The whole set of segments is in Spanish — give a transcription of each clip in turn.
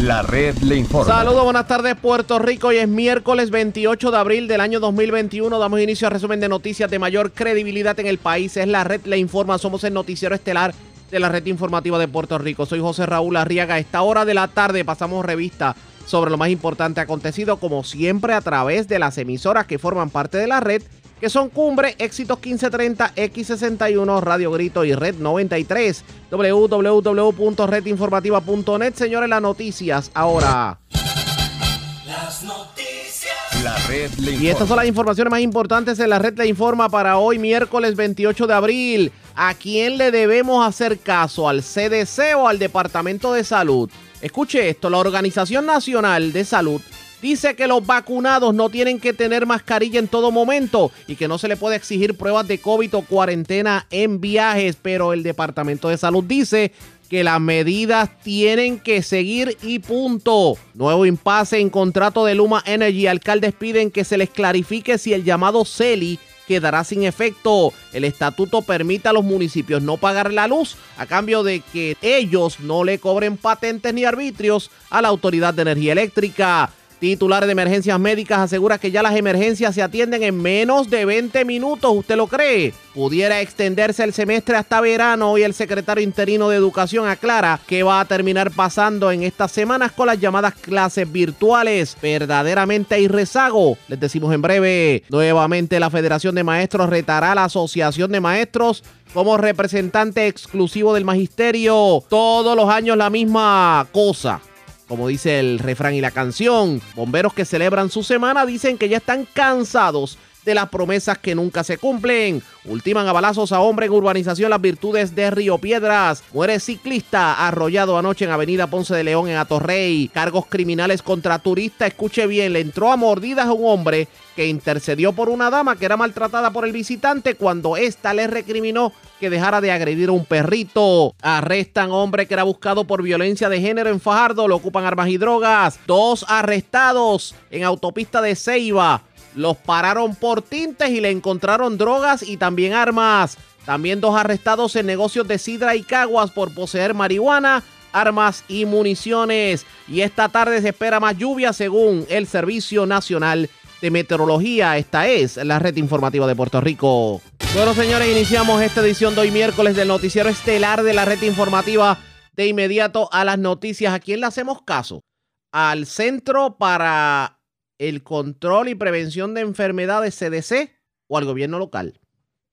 La red le informa. Saludos, buenas tardes Puerto Rico. Hoy es miércoles 28 de abril del año 2021. Damos inicio al resumen de noticias de mayor credibilidad en el país. Es la red le informa. Somos el noticiero estelar de la red informativa de Puerto Rico. Soy José Raúl Arriaga. A esta hora de la tarde pasamos revista sobre lo más importante acontecido, como siempre, a través de las emisoras que forman parte de la red que son Cumbre, Éxitos 1530, X61, Radio Grito y Red 93. www.redinformativa.net. Señores, las noticias ahora. Las noticias. La red le informa. Y estas son las informaciones más importantes en la red Le Informa para hoy, miércoles 28 de abril. ¿A quién le debemos hacer caso? ¿Al CDC o al Departamento de Salud? Escuche esto, la Organización Nacional de Salud dice que los vacunados no tienen que tener mascarilla en todo momento y que no se le puede exigir pruebas de COVID o cuarentena en viajes, pero el Departamento de Salud dice que las medidas tienen que seguir y punto. Nuevo impasse en contrato de Luma Energy. Alcaldes piden que se les clarifique si el llamado CELI quedará sin efecto. El estatuto permite a los municipios no pagar la luz a cambio de que ellos no le cobren patentes ni arbitrios a la Autoridad de Energía Eléctrica. Titular de Emergencias Médicas asegura que ya las emergencias se atienden en menos de 20 minutos. ¿Usted lo cree? Pudiera extenderse el semestre hasta verano y el secretario interino de Educación aclara que va a terminar pasando en estas semanas con las llamadas clases virtuales. Verdaderamente hay rezago. Les decimos en breve. Nuevamente la Federación de Maestros retará a la Asociación de Maestros como representante exclusivo del magisterio. Todos los años la misma cosa. Como dice el refrán y la canción, bomberos que celebran su semana dicen que ya están cansados las promesas que nunca se cumplen. Ultiman a balazos a hombre en urbanización Las Virtudes de Río Piedras. Muere ciclista arrollado anoche en Avenida Ponce de León en Atorrey. Cargos criminales contra turista. Escuche bien, le entró a mordidas a un hombre que intercedió por una dama que era maltratada por el visitante cuando ésta le recriminó que dejara de agredir a un perrito. Arrestan hombre que era buscado por violencia de género en Fajardo. Lo ocupan armas y drogas. Dos arrestados en autopista de Ceiba. Los pararon por tintes y le encontraron drogas y también armas. También dos arrestados en negocios de sidra y caguas por poseer marihuana, armas y municiones. Y esta tarde se espera más lluvia según el Servicio Nacional de Meteorología. Esta es la red informativa de Puerto Rico. Bueno, señores, iniciamos esta edición de hoy miércoles del noticiero estelar de la red informativa. De inmediato a las noticias. ¿A quién le hacemos caso? Al Centro para el Control y Prevención de Enfermedades CDC o al gobierno local.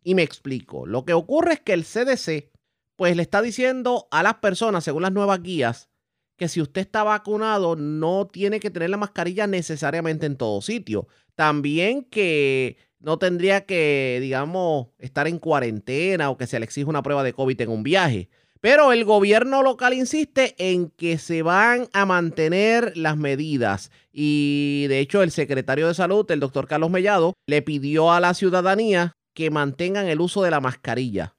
Y me explico. Lo que ocurre es que el CDC pues le está diciendo a las personas, según las nuevas guías, que si usted está vacunado no tiene que tener la mascarilla necesariamente en todo sitio. También que no tendría que, digamos, estar en cuarentena o que se le exija una prueba de COVID en un viaje. Pero el gobierno local insiste en que se van a mantener las medidas. Y de hecho el secretario de salud, el doctor Carlos Mellado, le pidió a la ciudadanía que mantengan el uso de la mascarilla.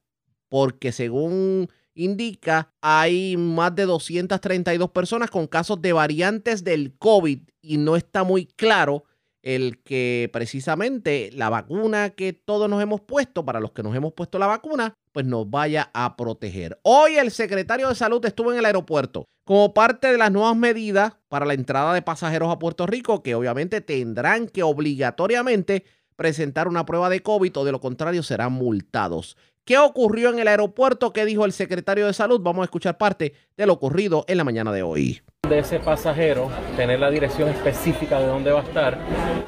Porque según indica, hay más de 232 personas con casos de variantes del COVID y no está muy claro el que precisamente la vacuna que todos nos hemos puesto, para los que nos hemos puesto la vacuna, pues nos vaya a proteger. Hoy el secretario de salud estuvo en el aeropuerto como parte de las nuevas medidas para la entrada de pasajeros a Puerto Rico, que obviamente tendrán que obligatoriamente presentar una prueba de COVID o de lo contrario serán multados. ¿Qué ocurrió en el aeropuerto? ¿Qué dijo el secretario de salud? Vamos a escuchar parte de lo ocurrido en la mañana de hoy de ese pasajero, tener la dirección específica de dónde va a estar,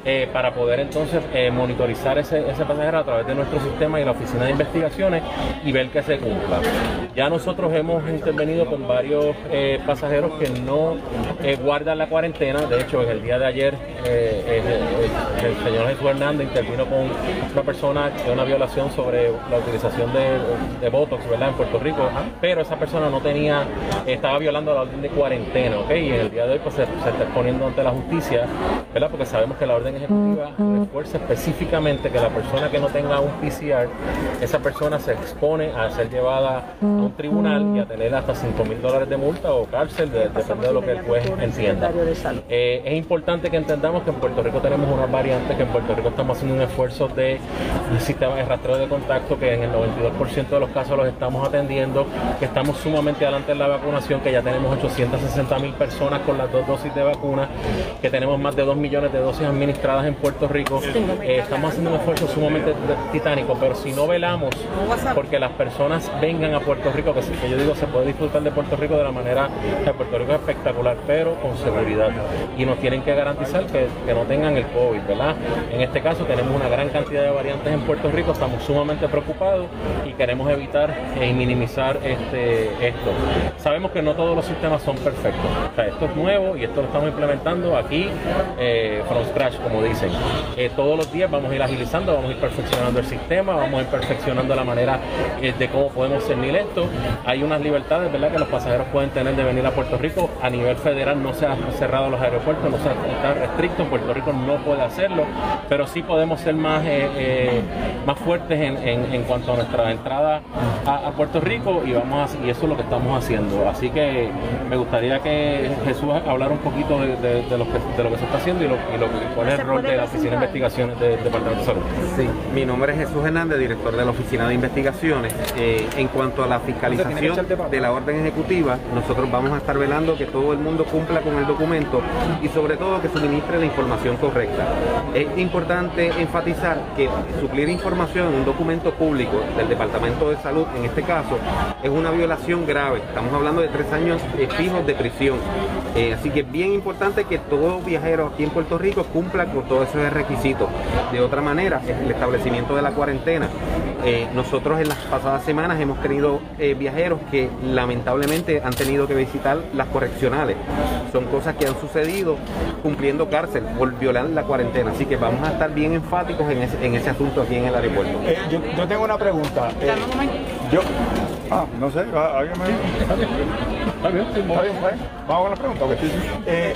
eh, para poder entonces eh, monitorizar ese, ese, pasajero a través de nuestro sistema y la oficina de investigaciones y ver que se cumpla. Ya nosotros hemos intervenido con varios eh, pasajeros que no guardan la cuarentena, de hecho en el día de ayer el, el, señor Jesús Hernández intervino con una persona de una violación sobre la utilización de, de Botox ¿verdad? en Puerto Rico, pero esa persona no tenía, estaba violando la orden de cuarentena. Y en el día de hoy pues, se, está exponiendo ante la justicia, ¿verdad? Porque sabemos que la orden ejecutiva refuerza específicamente que la persona que no tenga un PCR, esa persona se expone a ser llevada a un tribunal y a tener hasta 5 mil dólares de multa o cárcel, de, depende de lo que el juez entienda. Eh, es importante que entendamos que en Puerto Rico tenemos una variante, que en Puerto Rico estamos haciendo un esfuerzo de un sistema de rastreo de contacto que en el 92% de los casos los estamos atendiendo, que estamos sumamente adelante en la vacunación, que ya tenemos 860 mil mil personas con las dos dosis de vacuna, que tenemos más de 2 millones de dosis administradas en Puerto Rico. Eh, estamos haciendo un esfuerzo sumamente titánico, pero si no velamos porque las personas vengan a Puerto Rico, que, que yo digo se puede disfrutar de Puerto Rico de la manera que Puerto Rico es espectacular, pero con seguridad. Y nos tienen que garantizar que, que no tengan el COVID, ¿verdad? En este caso tenemos una gran cantidad de variantes en Puerto Rico, estamos sumamente preocupados y queremos evitar y minimizar este, esto. Sabemos que no todos los sistemas son perfectos. Esto es nuevo y esto lo estamos implementando aquí eh, from scratch, como dicen. Eh, todos los días vamos a ir agilizando, vamos a ir perfeccionando el sistema, vamos a ir perfeccionando la manera eh, de cómo podemos cernir esto. Hay unas libertades, ¿verdad?, que los pasajeros pueden tener de venir a Puerto Rico. A nivel federal no se han cerrado los aeropuertos, no se está restricto. Puerto Rico no puede hacerlo, pero sí podemos ser más, más fuertes en, en- en cuanto a nuestra entrada a, a Puerto Rico y vamos a- y eso es lo que estamos haciendo. Así que me gustaría que Jesús hablara un poquito de, de- de lo, que, de lo que se está haciendo y, lo, y lo- y cuál es el rol de la Oficina de Investigaciones del Departamento de Salud. Sí, mi nombre es Jesús Hernández, director de la Oficina de Investigaciones. Eh, en cuanto a la fiscalización de la orden ejecutiva, nosotros vamos a estar velando que todo el mundo cumpla con el documento y sobre todo que suministre la información correcta. Es importante enfatizar que suplir información en un documento público del Departamento de Salud, en este caso, es una violación grave. Estamos hablando de tres años fijos de prisión. Eh, así que es bien importante que todo viajero aquí en Puerto Rico cumpla con todos esos requisitos. De otra manera, el establecimiento de la cuarentena. Eh, nosotros en las pasadas semanas hemos tenido eh, viajeros que lamentablemente han tenido que visitar las correccionales. Son cosas que han sucedido cumpliendo cárcel por violar la cuarentena. Así que vamos a estar bien enfáticos en ese, en ese asunto aquí en el aeropuerto. Eh, yo, yo tengo una pregunta. Yo, ah, no sé, ¿a- ¿alguien me... Está bien, Está bien, pues, Vamos con la pregunta. Eh,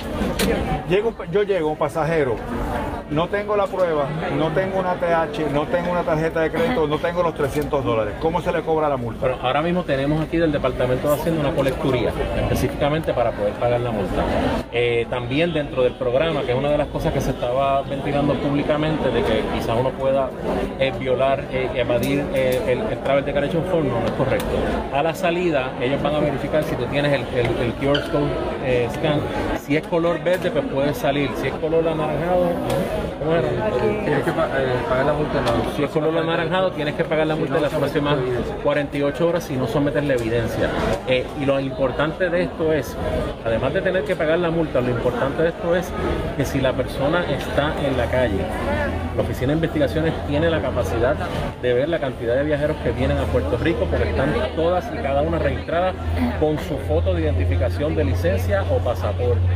llego, yo llego, pasajero, no tengo la prueba, no tengo una TH, no tengo una tarjeta de crédito, no tengo los 300 dólares. ¿Cómo se le cobra la multa? Ahora mismo tenemos aquí del Departamento de Hacienda una colecturía, específicamente para poder pagar la multa. Eh, también dentro del programa, que es una de las cosas que se estaba ventilando públicamente, de que quizás uno pueda eh, violar, eh, evadir eh, el, el Travel Declaration Form, no, no es correcto. A la salida, ellos van a verificar si tú tienes el, el, el QR Code scan. Si es color verde, pues puedes salir. Si es color anaranjado, ¿cómo era? Tienes que eh, pagar la multa en la Si es color anaranjado, tienes que pagar la multa en las próximas 48 horas si no sometes la evidencia. Eh, y lo importante de esto es, además de tener que pagar la multa, lo importante de esto es que si la persona está en la calle, la Oficina de Investigaciones tiene la capacidad de ver la cantidad de viajeros que vienen a Puerto Rico porque están todas y cada una registradas con su foto de identificación de licencia o pasaporte.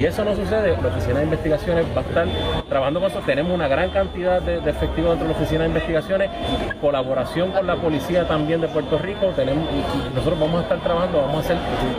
Si eso no sucede, la Oficina de Investigaciones va a estar trabajando con eso. Tenemos una gran cantidad de, de efectivos dentro de la Oficina de Investigaciones, colaboración con la policía también de Puerto Rico. Tenemos, y, y nosotros vamos a estar trabajando, vamos a ser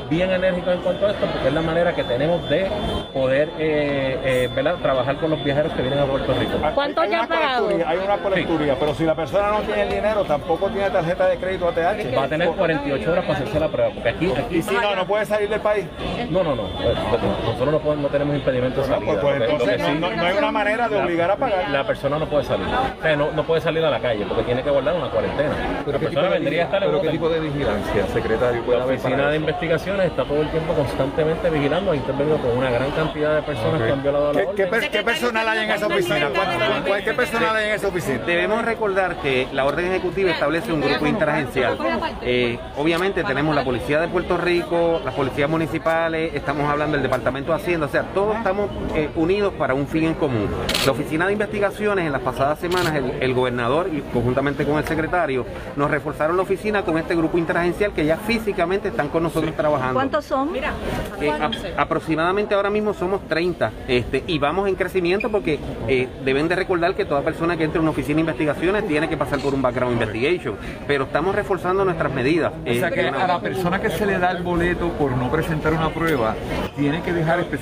bien enérgicos en cuanto a esto, porque es la manera que tenemos de poder eh, eh, ¿verdad? trabajar con los viajeros que vienen a Puerto Rico. ¿Cuánto Hay ya pagado? colecturía, Hay una colecturía, pero si la persona no tiene el dinero, tampoco tiene tarjeta de crédito ATH. Va a tener 48 horas para hacerse la prueba, porque aquí, aquí Y si no, no puede salir del país. no, no, no, nosotros no, podemos- no tenemos impedimento de salida. pues, pues, entonces no, sí- no- no hay una manera de obligar a pagar. la persona no puede salir. O sea, no, no puede salir a la calle porque tiene que guardar una cuarentena. La ¿Pero qué, tipo persona de, vendría a estar en pero qué tipo de vigilancia, secretario? puede La oficina de investigaciones está todo el tiempo constantemente vigilando, ha intervenido con una gran cantidad de personas que han violado la ¿Qué, qué orden. qué personal hay en esa oficina? ¿Cuánto- cuál- ¿Qué personal hay en esa oficina? Debemos recordar que la orden ejecutiva establece un grupo interagencial. Eh, obviamente tenemos la Policía de Puerto Rico, las policías municipales, estamos hablando del Departamento de Hacienda, o sea, todos estamos eh, unidos para un fin en común. La Oficina de Investigaciones en las pasadas semanas, el, el gobernador y conjuntamente con el secretario, nos reforzaron la oficina con este grupo interagencial que ya físicamente están con nosotros trabajando. ¿Cuántos son? Eh, a- aproximadamente ahora mismo somos 30 este, y vamos en crecimiento porque eh, deben de recordar que toda persona que entre a una oficina de investigaciones tiene que pasar por un background investigation, pero estamos reforzando nuestras medidas. O sea Eh, que una- a la persona que se le da el boleto por no presentar una prueba, tiene que dejar específicamente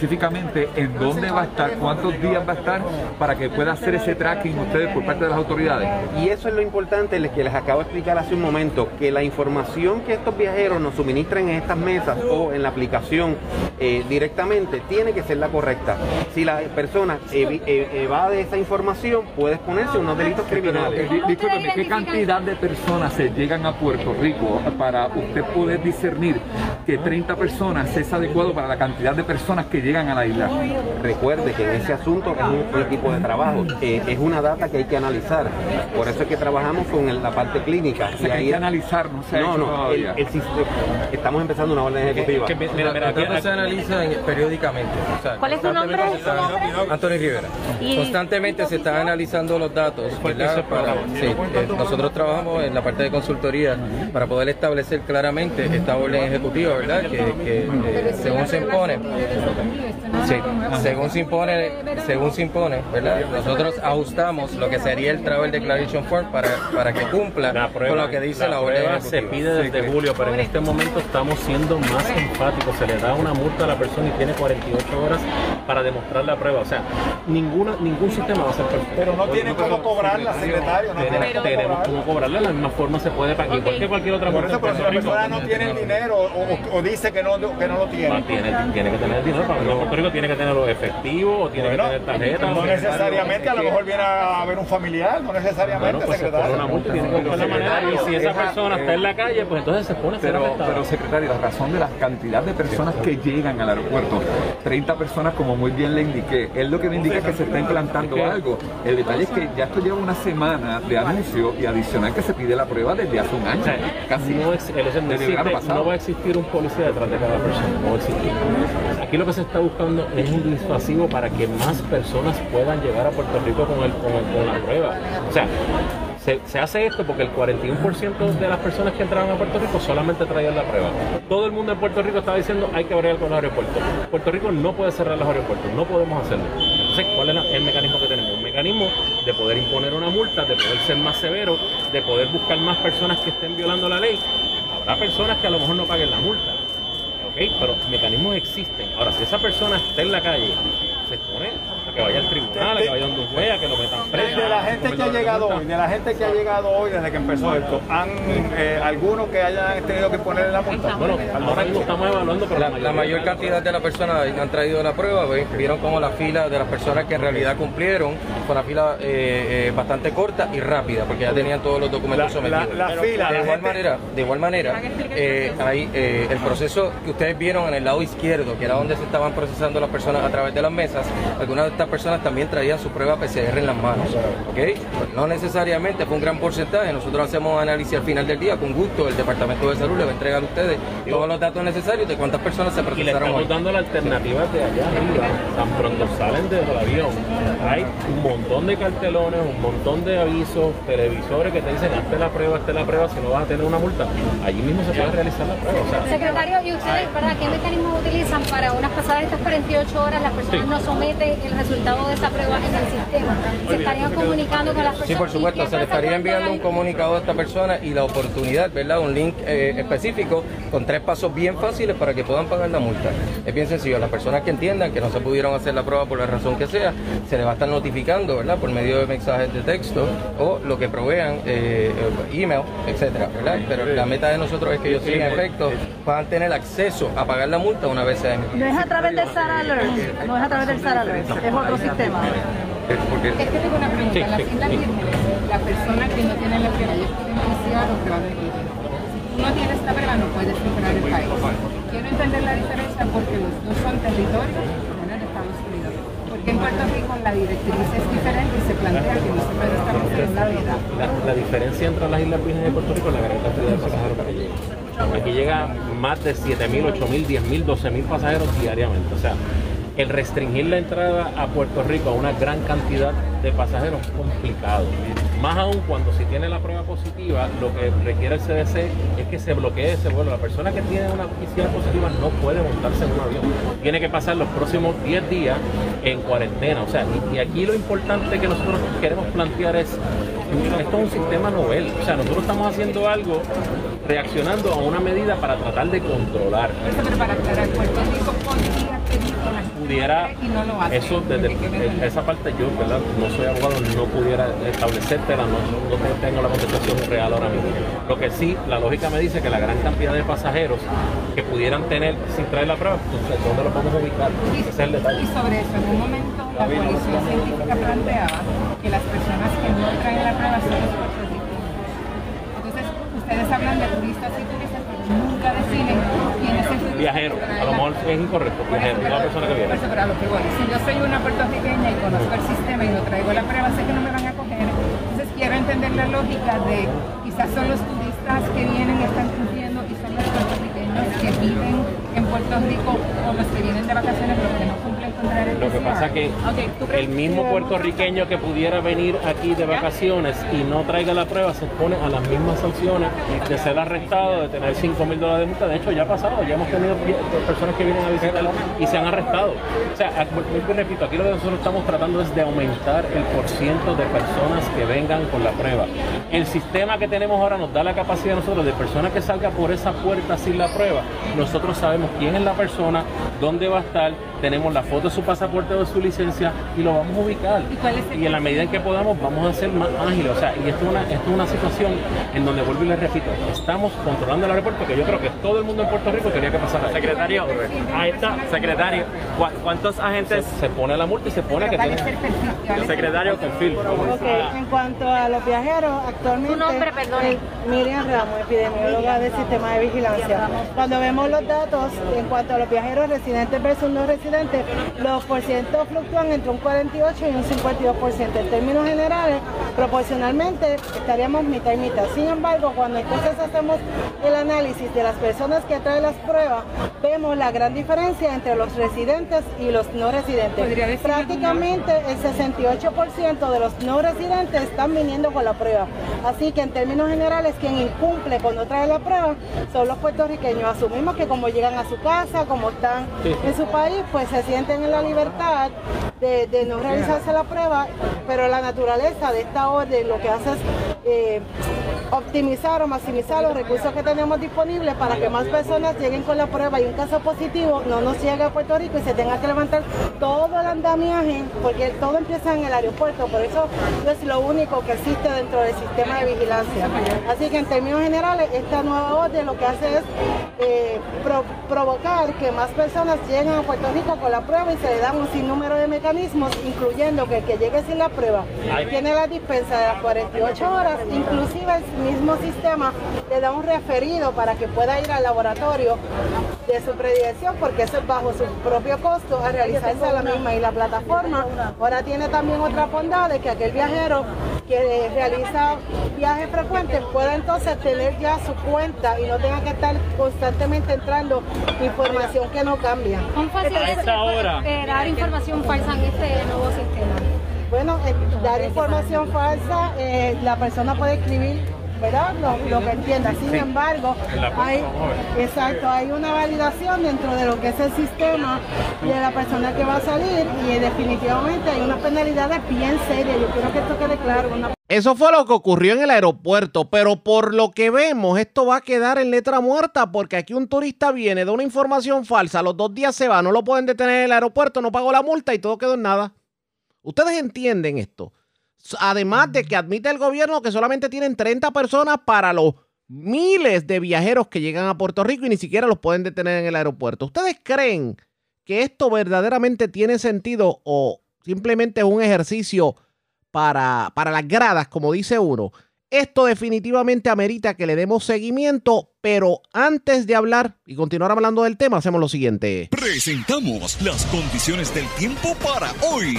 en dónde va a estar, cuántos días va a estar, para que pueda hacer ese tracking ustedes por parte de las autoridades. Y eso es lo importante les- que les acabo de explicar hace un momento, que la información que estos viajeros nos suministran en estas mesas o en la aplicación eh, directamente tiene que ser la correcta. Si la persona evi- e- evade esa información, puede exponerse a unos delitos criminales. Di- Discúlpeme, ¿qué cantidad de personas se llegan a Puerto Rico para usted poder discernir que 30 personas es adecuado para la cantidad de personas que llegan a la isla? Recuerde que en ese asunto es un equipo de trabajo, eh, es una data que hay que analizar. Por eso es que trabajamos con el- la parte clínica. O sea, que hay que analizar, no se ha no, hecho no, el, todavía. el sistema- estamos empezando una orden ejecutiva. Que- que- mira, mira, Los aquí- datos se analizan periódicamente. o sea, ¿Cuál es tu nombre? Anthony Rivera. Y- Constantemente se están analizando los datos. ¿verdad? Para- sí, eh, nosotros trabajamos en la parte de consultoría para poder establecer claramente esta orden ejecutiva, ¿verdad? Que, que, eh, según se impone, sí, según se impone, según se impone, ¿verdad? Nosotros ajustamos lo que sería el Travel Declaration Form para, para que cumpla La prueba, con lo que dice la, orden prueba se pide desde julio, pero en este momento estamos siendo más enfáticos. Se le da una multa a la persona y tiene 48 horas para demostrar la prueba. O sea, ninguna, ningún sistema va a ser perfecto. Pero no tienen cómo cobrarla, secretario. No Tenemos, cobrarla. cómo cobrarla de la misma forma se puede igual que cualquier otra Por eso, pero si la persona no tiene el dinero o, o- o dice que no, que no lo tiene. Tiene, tiene que tener el dinero para Puerto Rico, tiene que tenerlo efectivo o tiene Bueno, que tener tarjeta. no necesariamente, a lo mejor viene a ver un familiar, no necesariamente, Bueno, pues se pone secretario. una multa y tiene que buscar la manera. Y si esa persona está en la calle, pues entonces se pone a ser Pero, pero secretario, la razón de la cantidad de personas que llegan al aeropuerto, 30 personas como muy bien le indiqué, es lo que me indica que se está implantando algo. El detalle es que ya esto lleva una semana de anuncio y adicional que se pide la prueba desde hace un año, O sea, casi no, el- desde el existe- pasado. no va a existir un policía detrás de cada persona, no va a existir. Aquí lo que se está buscando es un disuasivo para que más personas puedan llegar a Puerto Rico con, el, con, la prueba. O sea, se, hace esto porque el 41% de las personas que entraban a Puerto Rico solamente traían la prueba. Todo el mundo en Puerto Rico estaba diciendo hay que abrir con los aeropuertos. Puerto Rico no puede cerrar los aeropuertos, no podemos hacerlo. Entonces, ¿cuál es la- el mecanismo que tenemos? Un mecanismo de poder imponer una multa, de poder ser más severo, de poder buscar más personas que estén violando la ley. Habrá personas que a lo mejor no paguen la multa, Pero mecanismos existen. Ahora, si esa persona está en la calle, se expone a que vaya al tribunal, a que vaya donde un juez, a que lo metan preso. La gente ha llegado hoy, de la gente que ha llegado hoy desde que empezó esto, ¿han eh, algunos que hayan tenido que ponerle la multa? Bueno, ahora mismo estamos evaluando, pero La, la mayor cantidad de las personas han traído la prueba, vieron como la fila de las personas que en realidad cumplieron fue una fila eh, eh, bastante corta y rápida, porque ya tenían todos los documentos La- la- sometidos. la fila, de la igual gente- manera, de igual manera, eh, hay eh, el proceso que ustedes vieron en el lado izquierdo, que era donde se estaban procesando las personas a través de las mesas. Algunas de estas personas también traían su prueba PCR en las manos, ¿ok? No necesariamente fue un gran porcentaje. Nosotros hacemos análisis al final del día, con gusto, el departamento de salud le va a entregar a ustedes todos los datos necesarios de cuántas personas se y le estamos dando la alternativa de allá arriba. Tan pronto salen del avión, hay un montón de cartelones, un montón de avisos, televisores que te dicen hazte la prueba, hazte la prueba, si no vas a tener una multa. Allí mismo se puede realizar la prueba. O sea, Secretario, ¿y ustedes, verdad, qué mecanismos utilizan para unas pasadas estas 48 horas las personas Sí. no someten el resultado de esa prueba en el sistema? ¿Se estarían comunicando con las personas? Sí, por supuesto, ¿Y qué se le estaría enviando un comunicado a esta persona y la oportunidad, ¿verdad? Un link eh, específico con tres pasos bien fáciles para que puedan pagar la multa. Es bien sencillo, a las personas que entiendan que no se pudieron hacer la prueba por la razón que sea, se les va a estar notificando, ¿verdad? Por medio de mensajes de texto o lo que provean, eh, eh, email, etcétera, ¿verdad? Pero la meta de nosotros es que ellos sí, en efecto, puedan tener acceso a pagar la multa una vez sea emitida. No es a través del SAR Alert, no es a través del SAR Alert, es otro sistema. Es porque Es que tengo una pregunta. Sí. La persona que no tiene la prueba, iniciar o prueba de. Si tú no tienes esta prueba, no puedes entrar al país. Quiero entender la diferencia porque los dos son territorios de Estados Unidos. Porque en Puerto Rico la directriz es diferente y se plantea que no se puede establecer una veda. la, la diferencia entre las Islas Vírgenes de Puerto Rico es la gran cantidad de pasajeros que llegan. Aquí llega más de 7.000, 8.000, 10.000, 12.000 pasajeros diariamente. O sea, el restringir la entrada a Puerto Rico a una gran cantidad de pasajeros es complicado. Más aún cuando si tiene la prueba positiva, lo que requiere el CDC es que se bloquee ese vuelo. La persona que tiene una PCR positiva no puede montarse en un avión. Tiene que pasar los próximos 10 días en cuarentena. O sea, y, aquí lo importante que nosotros queremos plantear es, esto es un sistema novel. O sea, nosotros estamos haciendo algo reaccionando a una medida para tratar de controlar. Pero para aclarar, podría pedir con la pudiera, y eso desde esa parte yo, ¿verdad? No soy abogado, no pudiera establecértela, no, no tengo la contestación real ahora mismo. Lo que sí, la lógica me dice que la gran cantidad de pasajeros que pudieran tener sin traer la prueba, entonces, ¿dónde los vamos a ubicar? Ese es el detalle. Y sobre eso, en un momento la policía científica planteaba que las personas que no traen la prueba son los. Entonces, ustedes hablan de turistas y turistas, nunca definen quién es el. Viajero, a lo mejor es incorrecto, viajero, la persona que viene. eso, pero a lo que voy. Si yo soy una puertorriqueña y conozco el sistema y no traigo la prueba, sé que no me van a coger. Entonces quiero entender la lógica de quizás son los turistas que vienen y están cumpliendo y son los puertorriqueños que viven en Puerto Rico o los que vienen de vacaciones los que no Lo que pasa que Ok, ¿tú crees el mismo que- puertorriqueño que pudiera venir aquí de vacaciones y no traiga la prueba se expone a las mismas sanciones de ser arrestado, de tener 5 mil dólares de multa. De hecho, ya ha pasado, ya hemos tenido personas que vienen a visitarlo y se han arrestado. O sea, a- vuelvo y repito, aquí lo que nosotros estamos tratando es de aumentar el porciento de personas que vengan con la prueba. El sistema que tenemos ahora nos da la capacidad a nosotros de personas que salga por esa puerta sin la prueba. Nosotros sabemos quién es la persona, dónde va a estar, tenemos la foto de su pasaporte o de su licencia y lo vamos a ubicar. Y en la medida en que podamos vamos a ser más ágiles. O sea, y esto es una, esto es una situación en donde vuelvo y les repito, estamos controlando el aeropuerto que yo creo que todo el mundo en Puerto Rico quería que pasara. Secretario, ahí está, secretario, ¿cu- ¿cuántos agentes? Se, se pone la multa y se pone que tiene Secretario, perfil. Ok, en cuanto a los viajeros, actualmente. Tu nombre, perdón. eh, Miriam Ramos, epidemióloga del sistema de vigilancia. Cuando vemos los datos en cuanto a los viajeros residentes versus no residentes, los porcientos fluctúan entre un 48 y un 52%. En términos generales, proporcionalmente estaríamos mitad y mitad. Sin embargo, cuando entonces hacemos el análisis de las personas que traen las pruebas, vemos la gran diferencia entre los residentes y los no residentes. Prácticamente el 68% de los no residentes están viniendo con la prueba. Así que en términos generales, quien incumple cuando trae la prueba son los puertorriqueños. Asumimos que como llegan a su casa, como están Sí. en su país, pues se sienten en la libertad de, de no realizarse la prueba, pero la naturaleza de esta orden lo que hace es eh, optimizar o maximizar los recursos que tenemos disponibles para que más personas lleguen con la prueba y un caso positivo no nos llegue a Puerto Rico y se tenga que levantar todo el andamiaje, porque todo empieza en el aeropuerto, por eso no es lo único que existe dentro del sistema de vigilancia. Así que en términos generales, esta nueva orden lo que hace es eh, pro- provocar que más personas lleguen a Puerto Rico con la prueba y se le dan un sinnúmero de mecanismos, incluyendo que el que llegue sin la prueba tiene la dispensa de las 48 horas, inclusive el mismo sistema le da un referido para que pueda ir al laboratorio de su predilección, porque eso es bajo su propio costo a realizarse a la misma. Y la plataforma ahora tiene también otra bondad de que aquel viajero que realiza viajes frecuentes pueda entonces tener ya su cuenta y no tenga que estar constantemente entrando información que no cambia. ¿Cuán eh, dar información falsa en este nuevo sistema? Bueno, eh, dar información falsa, eh, la persona puede escribir, ¿verdad? Lo, lo que entienda. Sin embargo, hay, exacto, hay una validación dentro de lo que es el sistema de la persona que va a salir y definitivamente hay unas penalidades bien serias. Yo quiero que esto quede claro. Una Eso fue lo que ocurrió en el aeropuerto, pero por lo que vemos, esto va a quedar en letra muerta porque aquí un turista viene de una información falsa, los dos días se va, no lo pueden detener en el aeropuerto, no pagó la multa y todo quedó en nada. Ustedes entienden esto. Además de que admite el gobierno que solamente tienen 30 personas para los miles de viajeros que llegan a Puerto Rico y ni siquiera los pueden detener en el aeropuerto. ¿Ustedes creen que esto verdaderamente tiene sentido o simplemente es un ejercicio para, para las gradas, como dice uno? Esto definitivamente amerita que le demos seguimiento, pero antes de hablar y continuar hablando del tema, hacemos lo siguiente. Presentamos las condiciones del tiempo para hoy.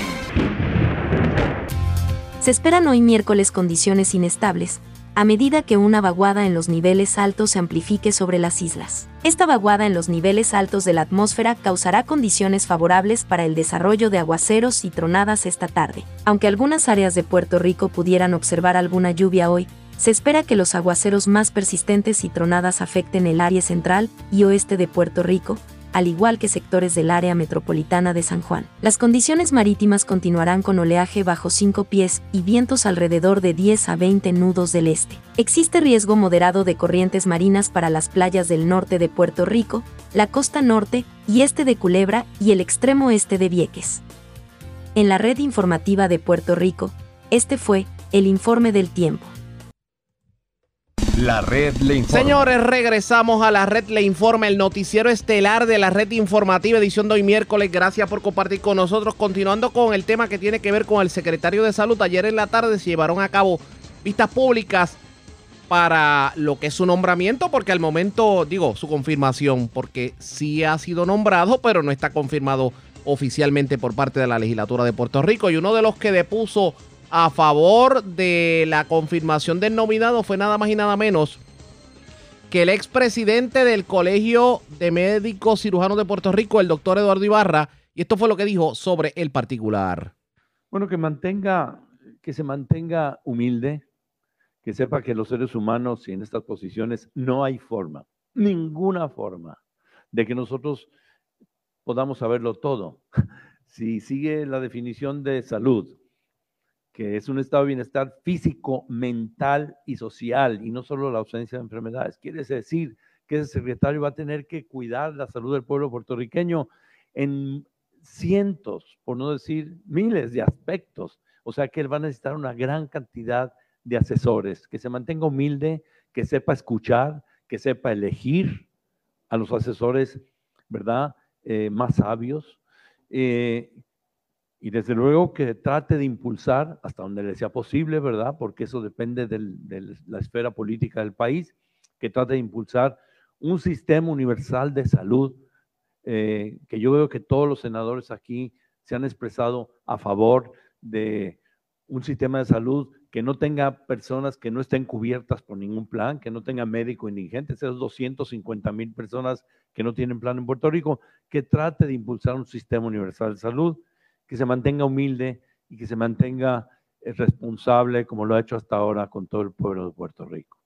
Se esperan hoy miércoles condiciones inestables, a medida que una vaguada en los niveles altos se amplifique sobre las islas. Esta vaguada en los niveles altos de la atmósfera causará condiciones favorables para el desarrollo de aguaceros y tronadas esta tarde. Aunque algunas áreas de Puerto Rico pudieran observar alguna lluvia hoy, se espera que los aguaceros más persistentes y tronadas afecten el área central y oeste de Puerto Rico, al igual que sectores del área metropolitana de San Juan. Las condiciones marítimas continuarán con oleaje bajo 5 pies y vientos alrededor de 10 a 20 nudos del este. Existe riesgo moderado de corrientes marinas para las playas del norte de Puerto Rico, la costa norte y este de Culebra y el extremo este de Vieques. En la red informativa de Puerto Rico, este fue el informe del tiempo. La red le informa. Señores, regresamos a la red Le Informa, el noticiero estelar de la red informativa, edición de hoy miércoles. Gracias por compartir con nosotros. Continuando con el tema que tiene que ver con el secretario de Salud, ayer en la tarde se llevaron a cabo vistas públicas para lo que es su nombramiento, porque al momento, digo, su confirmación, porque sí ha sido nombrado, pero no está confirmado oficialmente por parte de la legislatura de Puerto Rico. Y uno de los que depuso a favor de la confirmación del nominado fue nada más y nada menos que el expresidente del Colegio de Médicos Cirujanos de Puerto Rico, el doctor Eduardo Ibarra, y esto fue lo que dijo sobre el particular. Bueno, que mantenga, que se mantenga humilde, que sepa que los seres humanos y en estas posiciones no hay forma, ninguna forma de que nosotros podamos saberlo todo. Si sigue la definición de salud, que es un estado de bienestar físico, mental y social, y no solo la ausencia de enfermedades. Quiere decir que ese secretario va a tener que cuidar la salud del pueblo puertorriqueño en cientos, por no decir miles de aspectos. O sea que él va a necesitar una gran cantidad de asesores, que se mantenga humilde, que sepa escuchar, que sepa elegir a los asesores, ¿verdad? Eh, más sabios, eh, y desde luego que trate de impulsar hasta donde le sea posible, ¿verdad? Porque eso depende de la esfera política del país, que trate de impulsar un sistema universal de salud, eh, que yo veo que todos los senadores aquí se han expresado a favor de un sistema de salud que no tenga personas que no estén cubiertas por ningún plan, que no tenga médico indigente, esos 250 mil personas que no tienen plan en Puerto Rico, que trate de impulsar un sistema universal de salud que se mantenga humilde y que se mantenga eh, responsable como lo ha hecho hasta ahora con todo el pueblo de Puerto Rico.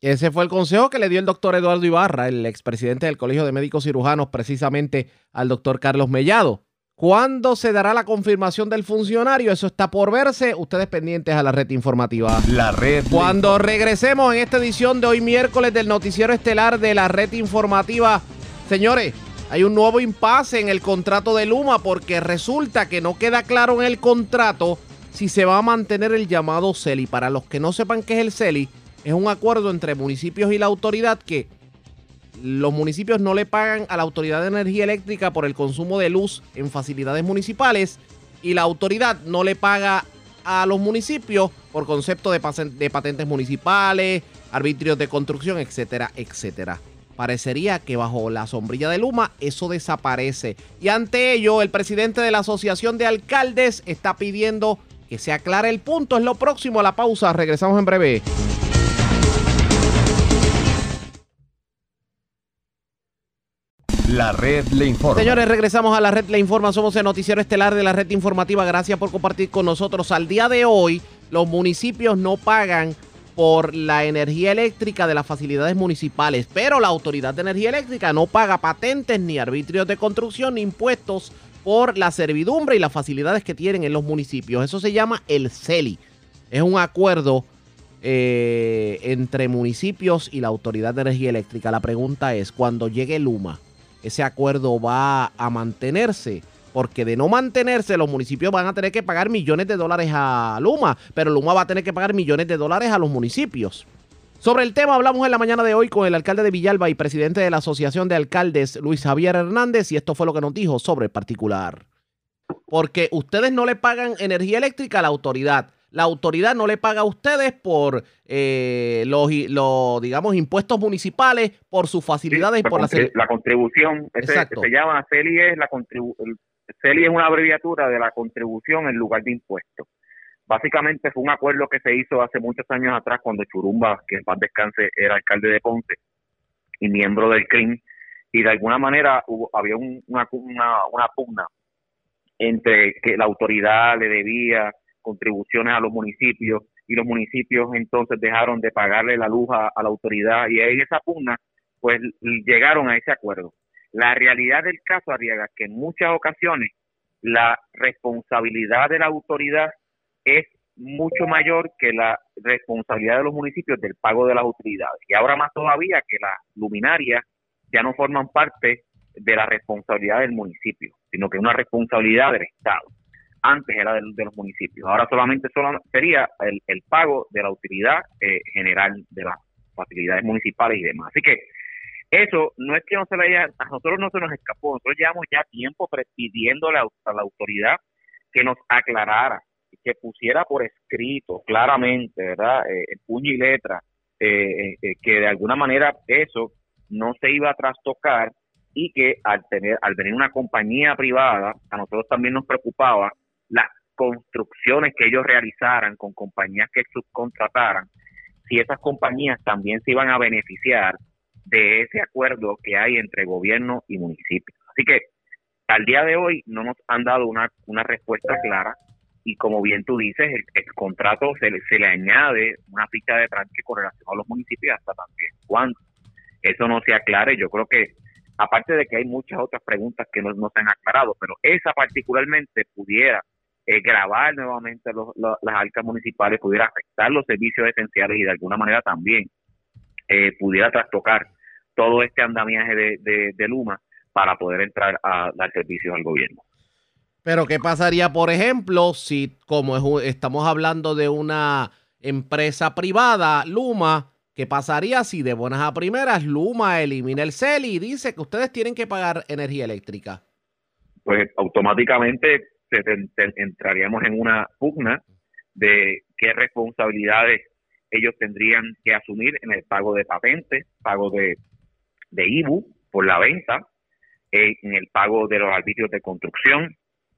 Ese fue el consejo que le dio el doctor Eduardo Ibarra, el expresidente del Colegio de Médicos Cirujanos, precisamente al doctor Carlos Mellado. ¿Cuándo se dará la confirmación del funcionario? Eso está por verse. Ustedes pendientes a la red informativa. La red. Cuando regresemos en esta edición de hoy miércoles del noticiero estelar de la red informativa, señores, hay un nuevo impasse en el contrato de Luma porque resulta que no queda claro en el contrato si se va a mantener el llamado CELI. Para los que no sepan qué es el CELI, es un acuerdo entre municipios y la autoridad que los municipios no le pagan a la Autoridad de Energía Eléctrica por el consumo de luz en facilidades municipales y la autoridad no le paga a los municipios por concepto de, patentes municipales, arbitrios de construcción, etcétera, etcétera. Parecería que bajo la sombrilla de Luma eso desaparece. Y ante ello, el presidente de la Asociación de Alcaldes está pidiendo que se aclare el punto. Es lo próximo a la pausa. Regresamos en breve. La red le informa. Señores, regresamos a la red Le Informa. Somos el noticiero estelar de la red informativa. Gracias por compartir con nosotros. Al día de hoy, los municipios no pagan por la energía eléctrica de las facilidades municipales, pero la Autoridad de Energía Eléctrica no paga patentes ni arbitrios de construcción ni impuestos por la servidumbre y las facilidades que tienen en los municipios. Eso se llama el CELI. Es un acuerdo eh, entre municipios y la Autoridad de Energía Eléctrica. La pregunta es, cuando llegue Luma, ese acuerdo va a mantenerse. Porque de no mantenerse, los municipios van a tener que pagar millones de dólares a Luma, pero Luma va a tener que pagar millones de dólares a los municipios. Sobre el tema hablamos en la mañana de hoy con el alcalde de Villalba y presidente de la Asociación de Alcaldes, Luis Javier Hernández, y esto fue lo que nos dijo sobre el particular. Porque ustedes no le pagan energía eléctrica a la autoridad. La autoridad no le paga a ustedes por eh, los, los, digamos, impuestos municipales, por sus facilidades y por la... la contribución, ese- Exacto. se llama CELI es la contribu el- CELI es una abreviatura de la contribución en lugar de impuestos. Básicamente fue un acuerdo que se hizo hace muchos años atrás cuando Churumba, que en paz descanse, era alcalde de Ponce y miembro del CRIM, y de alguna manera hubo, había un- una, pugna entre que la autoridad le debía contribuciones a los municipios y los municipios entonces dejaron de pagarle la luz a, la autoridad y en esa pugna pues llegaron a ese acuerdo. La realidad del caso, Arriaga, que en muchas ocasiones la responsabilidad de la autoridad es mucho mayor que la responsabilidad de los municipios del pago de las utilidades. Y ahora más todavía que las luminarias ya no forman parte de la responsabilidad del municipio, sino que es una responsabilidad del Estado. Antes era del- de, los municipios, ahora solamente solo sería el, el pago de la utilidad eh, general de las facilidades municipales y demás. Así que eso no es que no se le haya, a nosotros no se nos escapó, nosotros llevamos ya tiempo pidiéndole a, la autoridad que nos aclarara, que pusiera por escrito claramente, ¿verdad? Eh, puño y letra, eh, eh, que de alguna manera eso no se iba a trastocar y que al tener al venir una compañía privada a nosotros también nos preocupaba las construcciones que ellos realizaran con compañías que subcontrataran si esas compañías también se iban a beneficiar de ese acuerdo que hay entre gobierno y municipio. Así que al día de hoy no nos han dado una, una respuesta clara y como bien tú dices, el, el contrato se le, se le añade una ficha de tranque con relación a los municipios hasta también cuándo. Eso no se aclare, yo creo que aparte de que hay muchas otras preguntas que no, no se han aclarado, pero esa particularmente pudiera eh, grabar nuevamente los- las arcas municipales, pudiera afectar los servicios esenciales y de alguna manera también eh, pudiera trastocar todo este andamiaje de, de, de Luma para poder entrar a dar servicios al gobierno. Pero ¿qué pasaría, por ejemplo, si como es un- estamos hablando de una empresa privada, Luma, qué pasaría si de buenas a primeras Luma elimina el CELI y dice que ustedes tienen que pagar energía eléctrica? pues automáticamente se- te- te- entraríamos en una pugna de qué responsabilidades ellos tendrían que asumir en el pago de patentes, pago de, de IBU por la venta, en el pago de los arbitrios de construcción,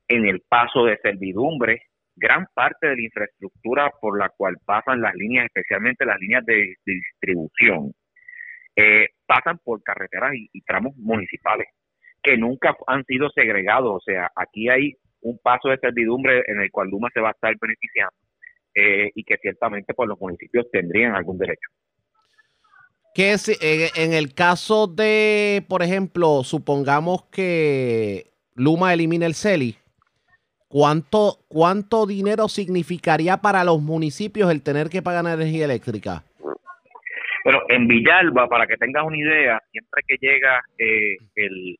en el paso de servidumbre, gran parte de la infraestructura por la cual pasan las líneas, especialmente las líneas de, distribución, eh, pasan por carreteras y- y tramos municipales que nunca han sido segregados. O sea, aquí hay un paso de servidumbre en el cual Luma se va a estar beneficiando eh, y que ciertamente pues los municipios tendrían algún derecho. Que si- en, en el caso de, por ejemplo, supongamos que Luma elimina el CELI, ¿cuánto, ¿cuánto dinero significaría para los municipios el tener que pagar energía eléctrica? Pero en Villalba, para que tengas una idea, siempre que llega eh, el,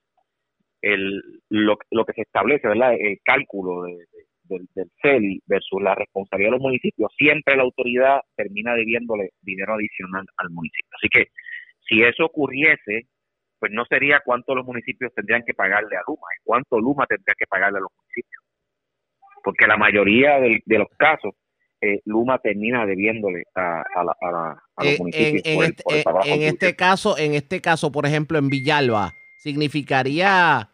el, lo, lo que se establece, ¿verdad? El cálculo de- del, del CELI versus la responsabilidad de los municipios, siempre la autoridad termina debiéndole dinero adicional al municipio. Así que si eso ocurriese, pues no sería cuánto los municipios tendrían que pagarle a Luma, es cuánto Luma tendría que pagarle a los municipios. Porque la mayoría del- de los casos, eh, Luma termina debiéndole a, a la- a la- a los Eh, en, municipios en por el- este, por el en- trabajo en sucio. este caso, en este caso, por ejemplo, en Villalba, significaría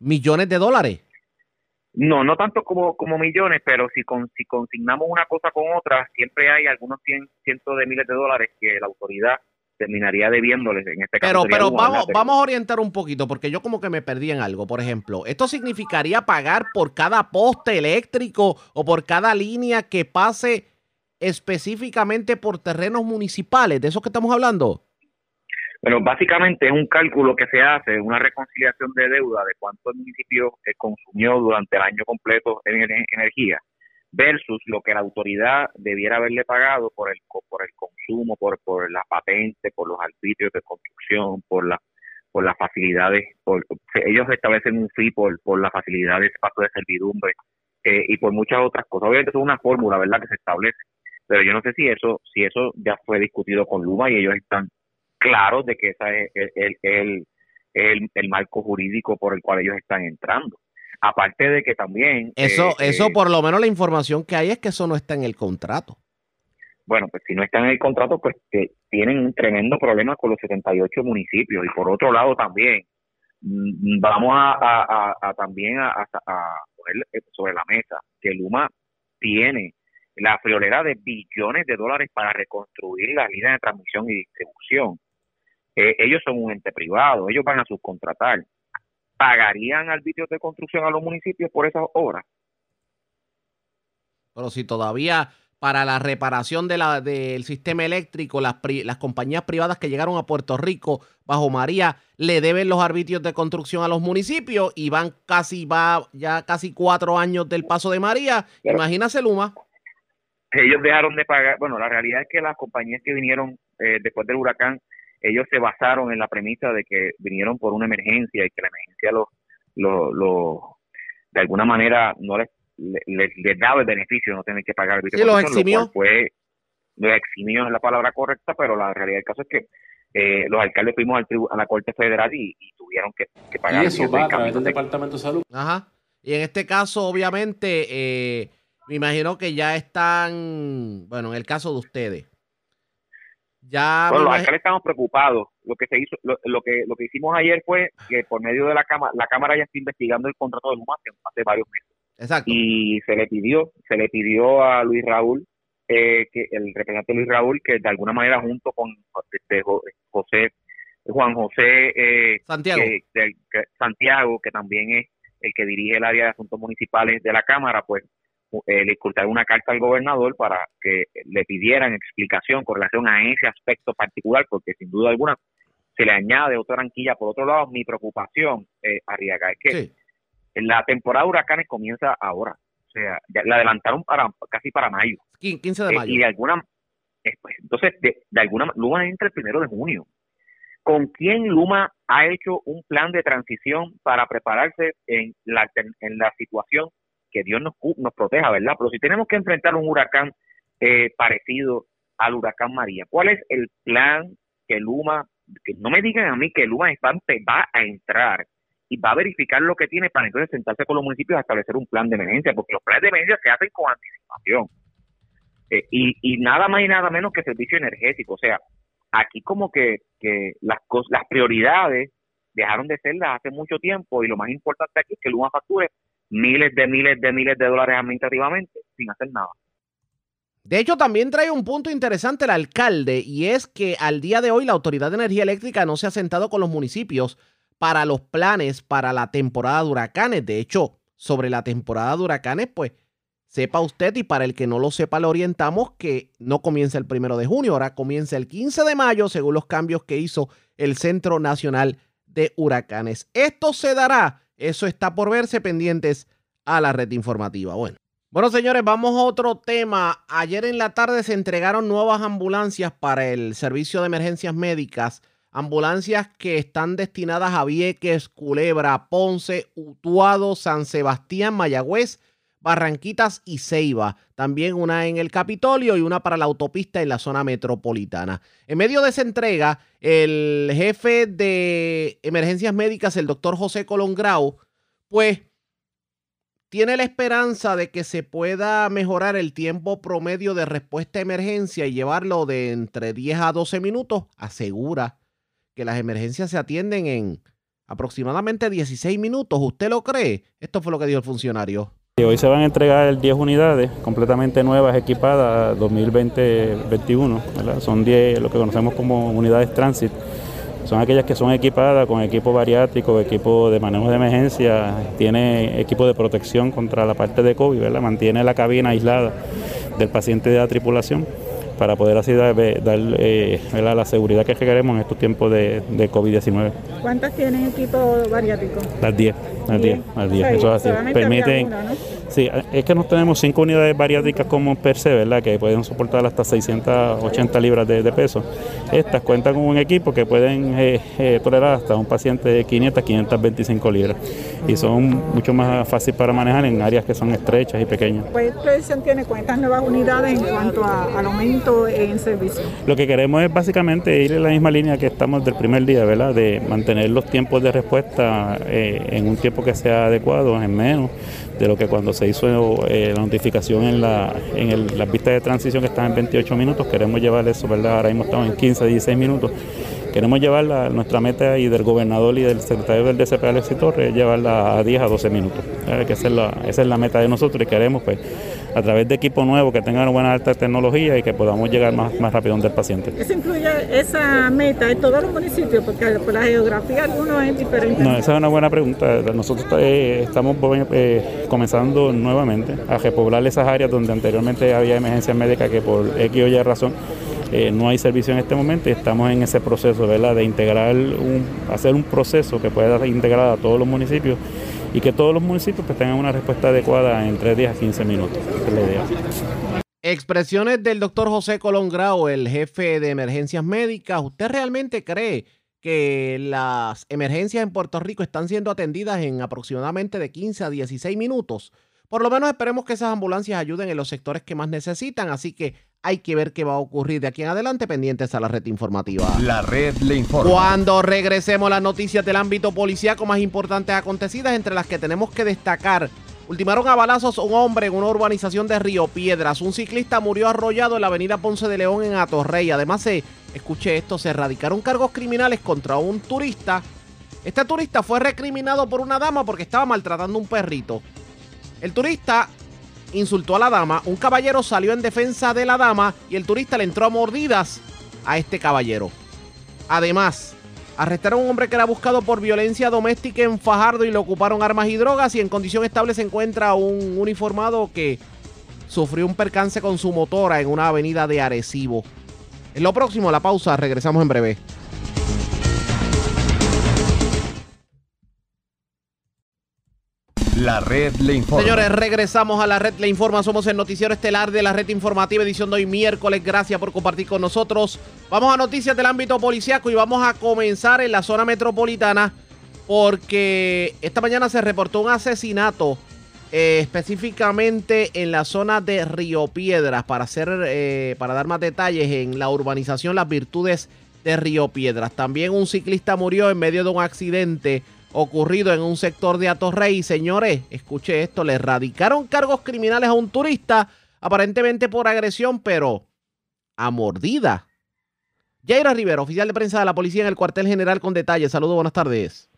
millones de dólares. No, no tanto como, como millones, pero si, con, si consignamos una cosa con otra, siempre hay algunos cien, cientos de miles de dólares que la autoridad terminaría debiéndoles. En este caso Pero, pero vamos, vamos a orientar un poquito, porque yo como que me perdí en algo. Por ejemplo, ¿esto significaría pagar por cada poste eléctrico o por cada línea que pase específicamente por terrenos municipales? ¿De eso que estamos hablando? Bueno, básicamente es un cálculo que se hace, una reconciliación de deuda de cuánto el municipio eh, consumió durante el año completo en, en- energía versus lo que la autoridad debiera haberle pagado por el por el consumo, por, por la patente, por los arbitrios de construcción, por la por las facilidades, por, ellos establecen un fee por, por las facilidades, paso de servidumbre eh, y por muchas otras cosas. Obviamente eso es una fórmula, ¿verdad?, que se establece, pero yo no sé si eso si eso ya fue discutido con Luma y ellos están claros de que ese es el, el, el, el- el marco jurídico por el cual ellos están entrando. Aparte de que también... Eso, eh, eso eh, por lo menos la información que hay es que eso no está en el contrato. bueno, pues si no están en el contrato, pues que tienen un tremendo problema con los 78 municipios. Y por otro lado también, mm, vamos a, a- a- a también a, poner sobre la mesa que Luma tiene la friolera de billones de dólares para reconstruir las líneas de transmisión y distribución. Eh, ellos son un ente privado, ellos van a subcontratar. ¿Pagarían arbitrios de construcción a los municipios por esas obras? Pero si todavía para la reparación de la, del sistema eléctrico, las, pri- las compañías privadas que llegaron a Puerto Rico bajo María le deben los arbitrios de construcción a los municipios y van casi, va ya casi cuatro años del paso de María. Imagínase Luma. ellos dejaron de pagar, bueno, la realidad es que las compañías que vinieron eh, después del huracán, ellos se basaron en la premisa de que vinieron por una emergencia y que la emergencia los, lo, lo- de alguna manera no les, le- les, les daba el beneficio de no tener que pagar arbitrio Sí, los lo eximió. cual fue, los eximió es la palabra correcta, pero la realidad del caso es que eh, los alcaldes fuimos al tribu- a la Corte Federal y, y tuvieron que, que pagar Y eso va a del de- Departamento de Salud. Ajá. Y en este caso, obviamente, eh, me imagino que ya están, bueno, en el caso de ustedes. Ya Bueno, los alcaldes estamos preocupados. Lo que se hizo, lo, lo que lo que hicimos ayer fue que por medio de la cámara, la cámara ya está investigando el contrato de Luma hace, varios meses. Exacto. Y se le pidió, se le pidió a Luis Raúl, eh, que el representante Luis Raúl, que de alguna manera junto con este, Jo- José, Juan José eh, Santiago. que- del- que- Santiago, que también es el que dirige el área de asuntos municipales de la Cámara, pues eh, le escultaron una carta al gobernador para que le pidieran explicación con relación a ese aspecto particular, porque sin duda alguna se le añade otra ranquilla. Por otro lado, mi preocupación, eh, Arriaga, es que la temporada de huracanes comienza ahora. O sea, ya la adelantaron para casi para mayo. Quin- 15 de Eh, mayo. y de alguna eh, pues, entonces de, de alguna Luma entra el primero de junio. ¿Con quién Luma ha hecho un plan de transición para prepararse en la en la situación que Dios nos nos proteja, verdad? Pero si tenemos que enfrentar un huracán eh, parecido al huracán María, ¿cuál es el plan que Luma que no me digan a mí que Luma va, a empe- va a entrar y va a verificar lo que tiene para entonces sentarse con los municipios a establecer un plan de emergencia, porque los planes de emergencia se hacen con anticipación. Eh, y, y nada más y nada menos que servicio energético. O sea, aquí como que, que las, cos- las prioridades dejaron de serlas hace mucho tiempo y lo más importante aquí es que Luma facture miles de miles de miles de dólares administrativamente sin hacer nada. De hecho, también trae un punto interesante el alcalde y es que al día de hoy la Autoridad de Energía Eléctrica no se ha sentado con los municipios para los planes para la temporada de huracanes. De hecho, sobre la temporada de huracanes, pues sepa usted y para el que no lo sepa le orientamos que no comienza el primero de junio, ahora comienza el 15 de mayo según los cambios que hizo el Centro Nacional de Huracanes. Esto se dará, eso está por verse pendientes a la red informativa. Bueno. Bueno, señores, vamos a otro tema. Ayer en la tarde se entregaron nuevas ambulancias para el servicio de emergencias médicas. Ambulancias que están destinadas a Vieques, Culebra, Ponce, Utuado, San Sebastián, Mayagüez, Barranquitas y Ceiba. También una en el Capitolio y una para la autopista en la zona metropolitana. En medio de esa entrega, el jefe de emergencias médicas, el doctor José Colón Grau, pues tiene la esperanza de que se pueda mejorar el tiempo promedio de respuesta a emergencia y llevarlo de entre 10 a 12 minutos. Asegura que las emergencias se atienden en aproximadamente 16 minutos. ¿Usted lo cree? Esto fue lo que dijo el funcionario. Hoy se van a entregar 10 unidades completamente nuevas, equipadas 2020-21. ¿verdad? Son 10 lo que conocemos como unidades transit. Son aquellas que son equipadas con equipo bariátrico, equipo de manejo de emergencia, tiene equipo de protección contra la parte de COVID, mantiene la cabina aislada del paciente de la tripulación para poder así dar, dar, eh, la seguridad que queremos en estos tiempos de, de COVID-19. ¿Cuántas tienen equipo bariátrico? Las 10, las 10, las 10, O sea, eso es así. Permiten, una, ¿no? Sí, es que nos tenemos cinco unidades bariátricas como per se, ¿verdad? Que pueden soportar hasta 680 libras de, de peso. Estas cuentan con un equipo que pueden eh, eh, tolerar hasta un paciente de 500, 525 libras. Y son mucho más fáciles para manejar en áreas que son estrechas y pequeñas. Pues proyección tiene cuántas nuevas unidades en cuanto a- al aumento en servicio. Lo que queremos es básicamente ir en la misma línea que estamos del primer día, ¿verdad? De mantener los tiempos de respuesta eh, en un tiempo que sea adecuado, en menos de lo que cuando se hizo eh, la notificación en, la, en el- las vistas de transición que están en 28 minutos, queremos llevar eso, ¿verdad? Ahora mismo estamos en 15, 16 minutos. queremos llevarla, nuestra meta y del gobernador y del secretario del DCP Alexis Torres, es llevarla a 10 a 12 minutos. Eh, que es, la, esa es la meta de nosotros y queremos pues a través de equipos nuevos que tengan buena alta tecnología y que podamos llegar más, más rápido donde el paciente. ¿Eso incluye esa meta en todos los municipios? Porque por la geografía algunos es diferente. No, esa es una buena pregunta. Nosotros eh, estamos eh, comenzando nuevamente a repoblar esas áreas donde anteriormente había emergencias médicas que por X o Y razón eh, no hay servicio en este momento y estamos en ese proceso ¿verdad? de integrar, un, hacer un proceso que pueda integrar a todos los municipios y que todos los municipios pues, tengan una respuesta adecuada en 3 días a 15 minutos. Expresiones del doctor José Colón Grau, el jefe de emergencias médicas. ¿Usted realmente cree que las emergencias en Puerto Rico están siendo atendidas en aproximadamente de 15 a 16 minutos? Por lo menos esperemos que esas ambulancias ayuden en los sectores que más necesitan, así que hay que ver qué va a ocurrir de aquí en adelante pendientes a la red informativa. La red le informa. Cuando regresemos las noticias del ámbito policíaco más importantes acontecidas, entre las que tenemos que destacar, ultimaron a balazos un hombre en una urbanización de Río Piedras. Un ciclista murió arrollado en la avenida Ponce de León en Atorrey. Además, se, escuche esto, se erradicaron cargos criminales contra un turista. Este turista fue recriminado por una dama porque estaba maltratando a un perrito. El turista insultó a la dama, un caballero salió en defensa de la dama y el turista le entró a mordidas a este caballero. Además, arrestaron a un hombre que era buscado por violencia doméstica en Fajardo y le ocuparon armas y drogas y en condición estable se encuentra un uniformado que sufrió un percance con su motora en una avenida de Arecibo. En lo próximo, la pausa, regresamos en breve. La red le informa. Señores, regresamos a la red Le Informa. Somos el noticiero estelar de la red informativa, edición de hoy miércoles. Gracias por compartir con nosotros. Vamos a noticias del ámbito policiaco y vamos a comenzar en la zona metropolitana porque esta mañana se reportó un asesinato eh, específicamente en la zona de Río Piedras para hacer, eh, para dar más detalles en la urbanización Las Virtudes de Río Piedras. También un ciclista murió en medio de un accidente ocurrido en un sector de Atorrey. Señores, escuche esto, le erradicaron cargos criminales a un turista, aparentemente por agresión, pero a mordida. Jaira Rivera, oficial de prensa de la policía en el cuartel general con detalles. Saludos, buenas tardes.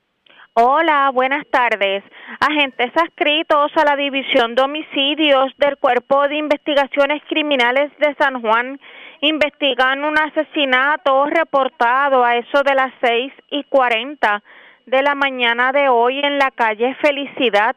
Hola, buenas tardes. Agentes adscritos a la División de Homicidios del Cuerpo de Investigaciones Criminales de San Juan investigan un asesinato reportado a eso de las seis y cuarenta de la mañana de hoy en la calle Felicidad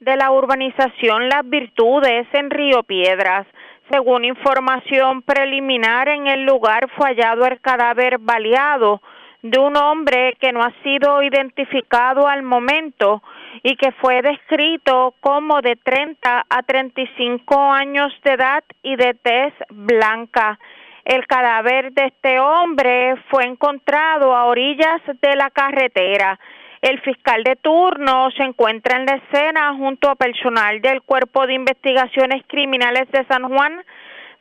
de la urbanización Las Virtudes en Río Piedras. Según información preliminar, en el lugar fue hallado el cadáver baleado de un hombre que no ha sido identificado al momento y que fue descrito como de 30 a 35 años de edad y de tez blanca. El cadáver de este hombre fue encontrado a orillas de la carretera. El fiscal de turno se encuentra en la escena junto a personal del Cuerpo de Investigaciones Criminales de San Juan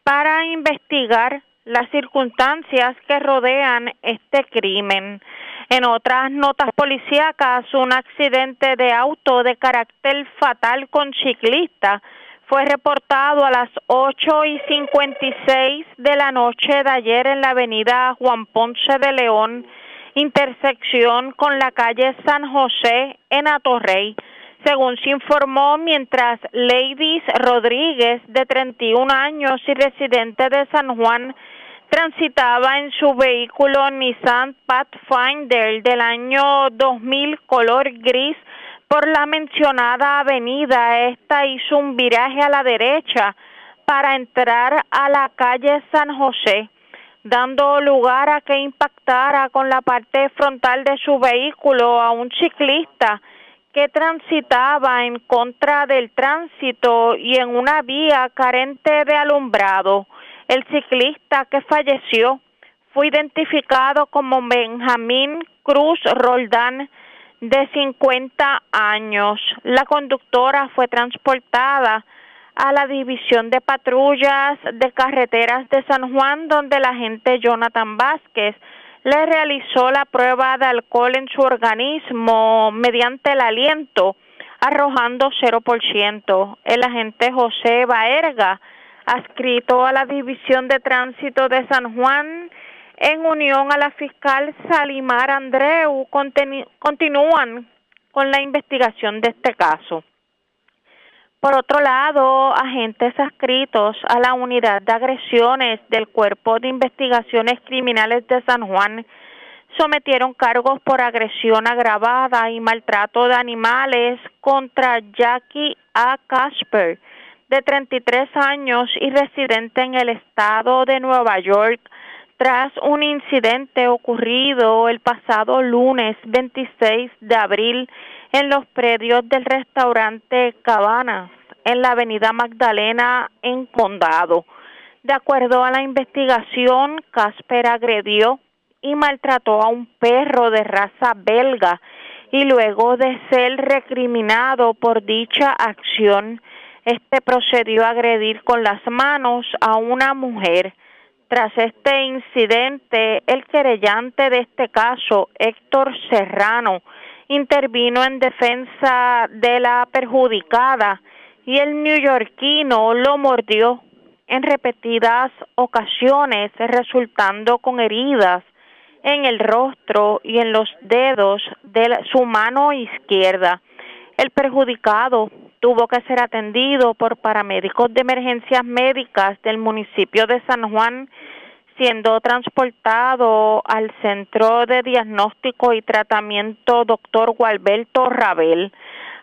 para investigar las circunstancias que rodean este crimen. En otras notas policíacas, un accidente de auto de carácter fatal con ciclista fue reportado a las 8 y 56 de la noche de ayer en la avenida Juan Ponce de León, intersección con la calle San José en Atorrey. Según se informó, mientras Ladies Rodríguez, de 31 años y residente de San Juan, transitaba en su vehículo Nissan Pathfinder del año 2000 color gris por la mencionada avenida. Esta hizo un viraje a la derecha para entrar a la calle San José, dando lugar a que impactara con la parte frontal de su vehículo a un ciclista que transitaba en contra del tránsito y en una vía carente de alumbrado. El ciclista que falleció fue identificado como Benjamín Cruz Roldán, de 50 años. La conductora fue transportada a la División de Patrullas de Carreteras de San Juan, donde el agente Jonathan Vázquez le realizó la prueba de alcohol en su organismo mediante el aliento, arrojando 0%. El agente José Baerga, adscrito a la División de Tránsito de San Juan, en unión a la fiscal Salimar Andreu, continúan con la investigación de este caso. Por otro lado, agentes adscritos a la unidad de agresiones del Cuerpo de Investigaciones Criminales de San Juan sometieron cargos por agresión agravada y maltrato de animales contra Jackie A. Casper, de 33 años y residente en el estado de Nueva York, tras un incidente ocurrido el pasado lunes 26 de abril en los predios del restaurante Cabanas en la avenida Magdalena en Condado. De acuerdo a la investigación, Casper agredió y maltrató a un perro de raza belga y luego de ser recriminado por dicha acción, este procedió a agredir con las manos a una mujer. Tras este incidente, el querellante de este caso, Héctor Serrano, intervino en defensa de la perjudicada y el neoyorquino lo mordió en repetidas ocasiones, resultando con heridas en el rostro y en los dedos de su mano izquierda. El perjudicado tuvo que ser atendido por paramédicos de emergencias médicas del municipio de San Juan, siendo transportado al Centro de Diagnóstico y Tratamiento Dr. Gualberto Rabel.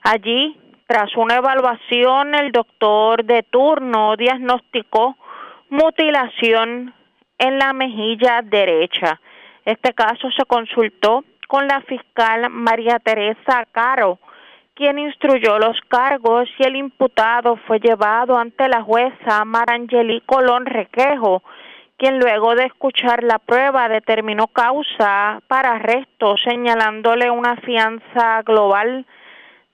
Allí, tras una evaluación, el doctor de turno diagnosticó mutilación en la mejilla derecha. Este caso se consultó con la fiscal María Teresa Caro, quien instruyó los cargos y el imputado fue llevado ante la jueza Marangeli Colón Requejo, quien luego de escuchar la prueba determinó causa para arresto, señalándole una fianza global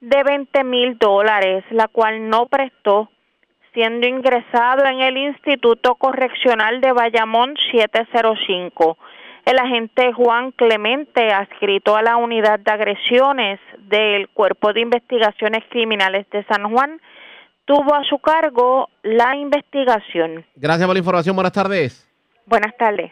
de 20 mil dólares, la cual no prestó, siendo ingresado en el Instituto Correccional de Bayamón 705. El agente Juan Clemente, adscrito a la unidad de agresiones del Cuerpo de Investigaciones Criminales de San Juan, tuvo a su cargo la investigación. Gracias por la información. Buenas tardes. Buenas tardes.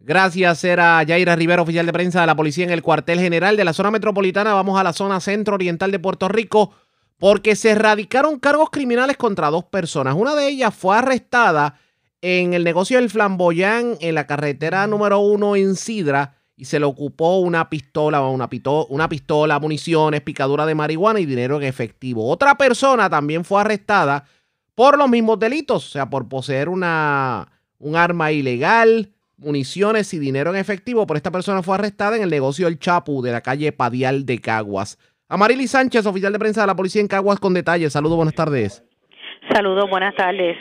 Gracias, era Yaira Rivera, oficial de prensa de la policía en el cuartel general de la zona metropolitana. Vamos a la zona centro-oriental de Puerto Rico porque se erradicaron cargos criminales contra dos personas. Una de ellas fue arrestada en el negocio del Flamboyán en la carretera número uno en Sidra y se le ocupó una pistola, una, pito- una pistola, municiones, picadura de marihuana y dinero en efectivo. Otra persona también fue arrestada por los mismos delitos, o sea, por poseer una, un arma ilegal, municiones y dinero en efectivo. Por esta persona fue arrestada en el negocio El Chapu de la calle Padial de Caguas. Amarili Sánchez, oficial de prensa de la policía en Caguas, con detalles. Saludos, buenas tardes. Saludos, buenas tardes.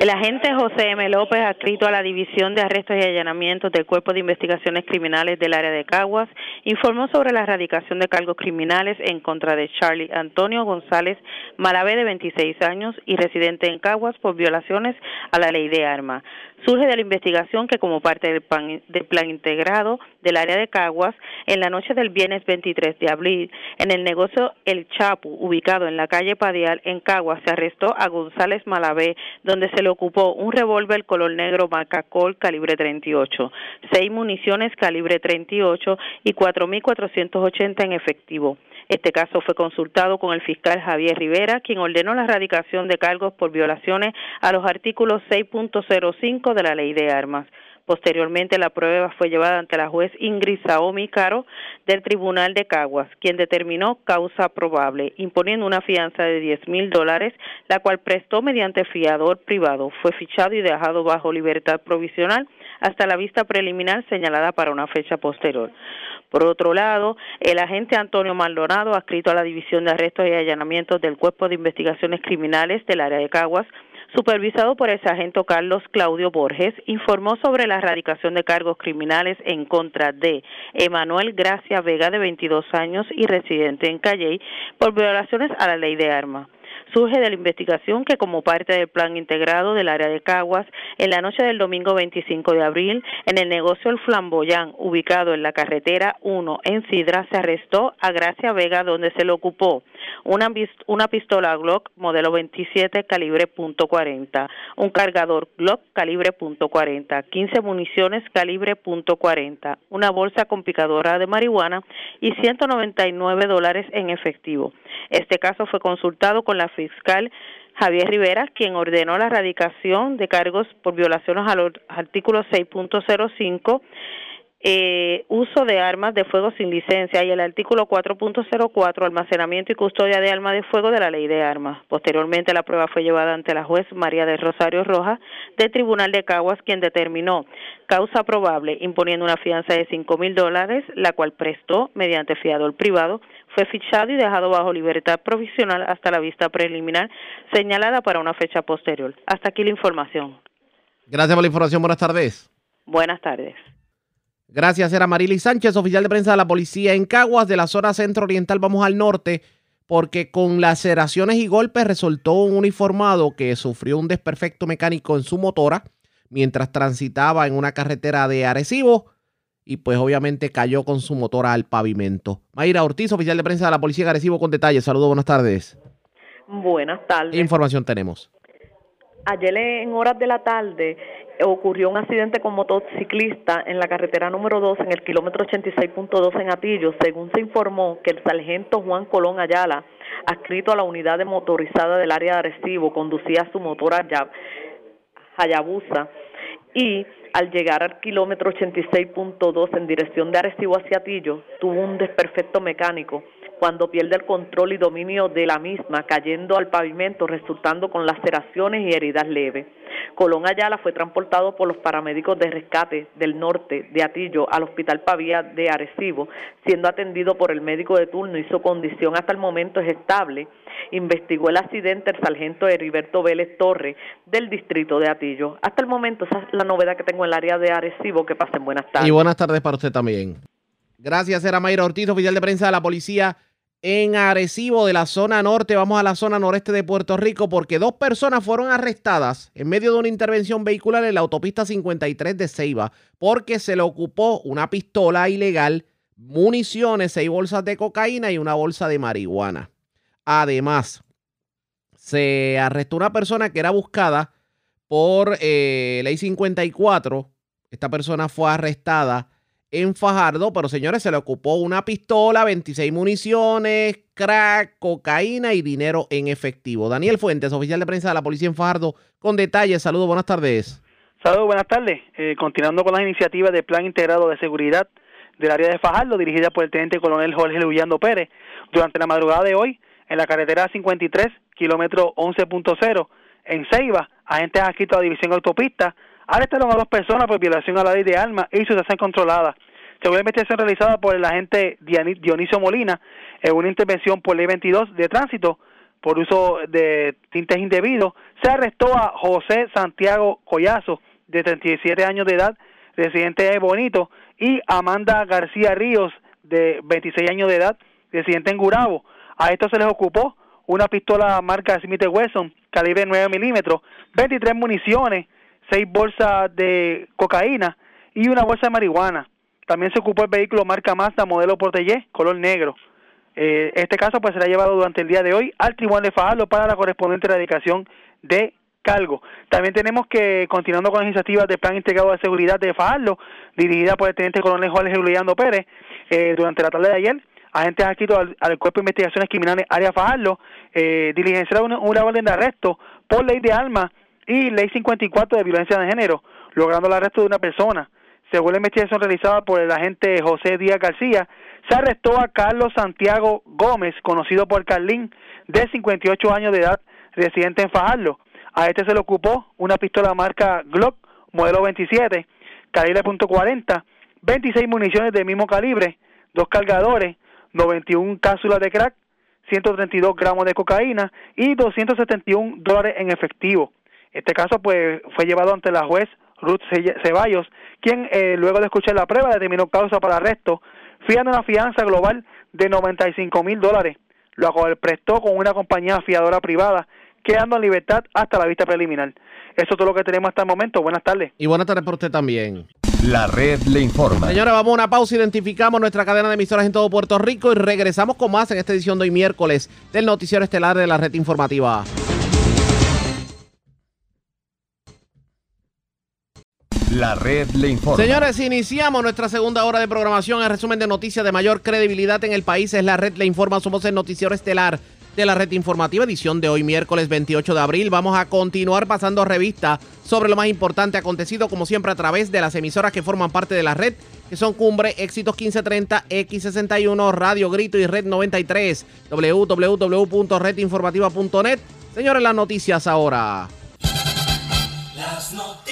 El agente José M. López, adscrito a la División de Arrestos y Allanamientos del Cuerpo de Investigaciones Criminales del área de Caguas, informó sobre la erradicación de cargos criminales en contra de Charlie Antonio González Malavé, de 26 años y residente en Caguas, por violaciones a la ley de armas. Surge de la investigación que, como parte del plan, del plan integrado del área de Caguas, en la noche del viernes 23 de abril, en el negocio El Chapu, ubicado en la calle Padial, en Caguas, se arrestó a González Malavé, donde se le ocupó un revólver color negro marca Colt calibre 38, seis municiones calibre 38 y 4.480 en efectivo. Este caso fue consultado con el fiscal Javier Rivera, quien ordenó la erradicación de cargos por violaciones a los artículos 6.05 de la Ley de Armas. Posteriormente, la prueba fue llevada ante la juez Ingrid Saomi Caro del Tribunal de Caguas, quien determinó causa probable, imponiendo una fianza de 10 mil dólares, la cual prestó mediante fiador privado. Fue fichado y dejado bajo libertad provisional hasta la vista preliminar señalada para una fecha posterior. Por otro lado, el agente Antonio Maldonado, adscrito a la División de Arrestos y Allanamientos del Cuerpo de Investigaciones Criminales del área de Caguas, supervisado por el sargento Carlos Claudio Borges, informó sobre la erradicación de cargos criminales en contra de Emanuel Gracia Vega, de 22 años y residente en Calley, por violaciones a la ley de armas. Surge de la investigación que como parte del plan integrado del área de Caguas, en la noche del domingo 25 de abril, en el negocio El Flamboyán, ubicado en la carretera 1 en Sidra, se arrestó a Gracia Vega donde se le ocupó una, una pistola Glock modelo 27 calibre .40, un cargador Glock calibre .40, 15 municiones calibre .40, una bolsa con picadora de marihuana y 199 dólares en efectivo. Este caso fue consultado con la fiscal Javier Rivera, quien ordenó la erradicación de cargos por violaciones al artículo 6.05 eh, uso de armas de fuego sin licencia y el artículo 4.04 almacenamiento y custodia de armas de fuego de la ley de armas. Posteriormente la prueba fue llevada ante la juez María del Rosario Rojas del Tribunal de Caguas quien determinó causa probable imponiendo una fianza de cinco mil dólares la cual prestó mediante fiador privado fue fichado y dejado bajo libertad provisional hasta la vista preliminar señalada para una fecha posterior. Hasta aquí la información. Gracias por la información. Buenas tardes. Buenas tardes. Gracias, era Marily Sánchez, oficial de prensa de la policía en Caguas, de la zona centro-oriental. Vamos al norte, porque con laceraciones y golpes resultó un uniformado que sufrió un desperfecto mecánico en su motora mientras transitaba en una carretera de Arecibo y pues obviamente cayó con su motora al pavimento. Mayra Ortiz, oficial de prensa de la policía de Arecibo, con detalles. Saludos, buenas tardes. Buenas tardes. ¿Qué información tenemos? Ayer en horas de la tarde ocurrió un accidente con motociclista en la carretera número 2 en el kilómetro 86.2 en Atillo, según se informó que el sargento Juan Colón Ayala, adscrito a la unidad de motorizada del área de Arecibo, conducía su motor Hayabusa y al llegar al kilómetro 86.2 en dirección de Arecibo hacia Atillo, tuvo un desperfecto mecánico cuando pierde el control y dominio de la misma, cayendo al pavimento, resultando con laceraciones y heridas leves. Colón Ayala fue transportado por los paramédicos de rescate del norte de Atillo al Hospital Pavía de Arecibo, siendo atendido por el médico de turno y su condición hasta el momento es estable. Investigó el accidente el sargento Heriberto Vélez Torre del distrito de Atillo. Hasta el momento esa es la novedad que tengo en el área de Arecibo. Que pasen buenas tardes. Y buenas tardes para usted también. Gracias, era Mayra Ortiz, oficial de prensa de la policía en Arecibo de la zona norte. Vamos a la zona noreste de Puerto Rico porque dos personas fueron arrestadas en medio de una intervención vehicular en la autopista 53 de Ceiba porque se le ocupó una pistola ilegal, municiones, seis bolsas de cocaína y una bolsa de marihuana. Además, se arrestó una persona que era buscada por eh, ley 54. Esta persona fue arrestada en Fajardo, pero señores, se le ocupó una pistola, 26 municiones, crack, cocaína y dinero en efectivo. Daniel Fuentes, oficial de prensa de la policía en Fajardo, con detalles. Saludos, buenas tardes. Saludos, buenas tardes. Eh, continuando con las iniciativas del Plan Integrado de Seguridad del área de Fajardo, dirigida por el teniente coronel Jorge Luyando Pérez, durante la madrugada de hoy, en la carretera 53, kilómetro 11.0, en Ceiba, agentes adscritos a la División Autopista Arrestaron a dos personas por violación a la ley de armas y sucesión controlada. Según la investigación realizada por el agente Dionisio Molina, en una intervención por ley 22 de tránsito por uso de tintes indebidos, se arrestó a José Santiago Collazo, de 37 años de edad, residente de Bonito, y Amanda García Ríos, de 26 años de edad, residente en Gurabo. A esto se les ocupó una pistola marca Smith Wesson, calibre 9 milímetros, 23 municiones, seis bolsas de cocaína y una bolsa de marihuana. También se ocupó el vehículo marca Mazda modelo Portellé, color negro. Eh, este caso pues será llevado durante el día de hoy al Tribunal de Fajardo para la correspondiente erradicación de cargo. También tenemos que, continuando con las iniciativas del Plan Integrado de Seguridad de Fajardo, dirigida por el Teniente Coronel Jorge Juliano Pérez, eh, durante la tarde de ayer, agentes adscritos al, al, Cuerpo de Investigaciones Criminales Área Fajardo eh, diligenciaron una, una orden de arresto por ley de armas y Ley 54 de violencia de género, logrando el arresto de una persona. Según la investigación realizada por el agente José Díaz García, se arrestó a Carlos Santiago Gómez, conocido por Carlín, de 58 años de edad, residente en Fajardo. A este se le ocupó una pistola marca Glock, modelo 27, calibre .40, 26 municiones del mismo calibre, dos cargadores, 91 cápsulas de crack, 132 gramos de cocaína y 271 dólares en efectivo. Este caso pues fue llevado ante la juez Ruth Ceballos, quien eh, luego de escuchar la prueba determinó causa para arresto, fijando una fianza global de 95 mil dólares. lo prestó con una compañía fiadora privada, quedando en libertad hasta la vista preliminar. Eso es todo lo que tenemos hasta el momento. Buenas tardes. Y buenas tardes para usted también. La red le informa. Señores, vamos a una pausa. Identificamos nuestra cadena de emisoras en todo Puerto Rico y regresamos con más en esta edición de hoy miércoles del Noticiero Estelar de la Red Informativa. La red le informa. Señores, iniciamos nuestra segunda hora de programación. El resumen de noticias de mayor credibilidad en el país es la red le informa. Somos el Noticiero Estelar de la red informativa, edición de hoy miércoles 28 de abril. Vamos a continuar pasando revista sobre lo más importante acontecido, como siempre, a través de las emisoras que forman parte de la red, que son Cumbre, Éxitos 1530, X61, Radio Grito y Red 93, www.redinformativa.net. Señores, las noticias ahora. Las noticias.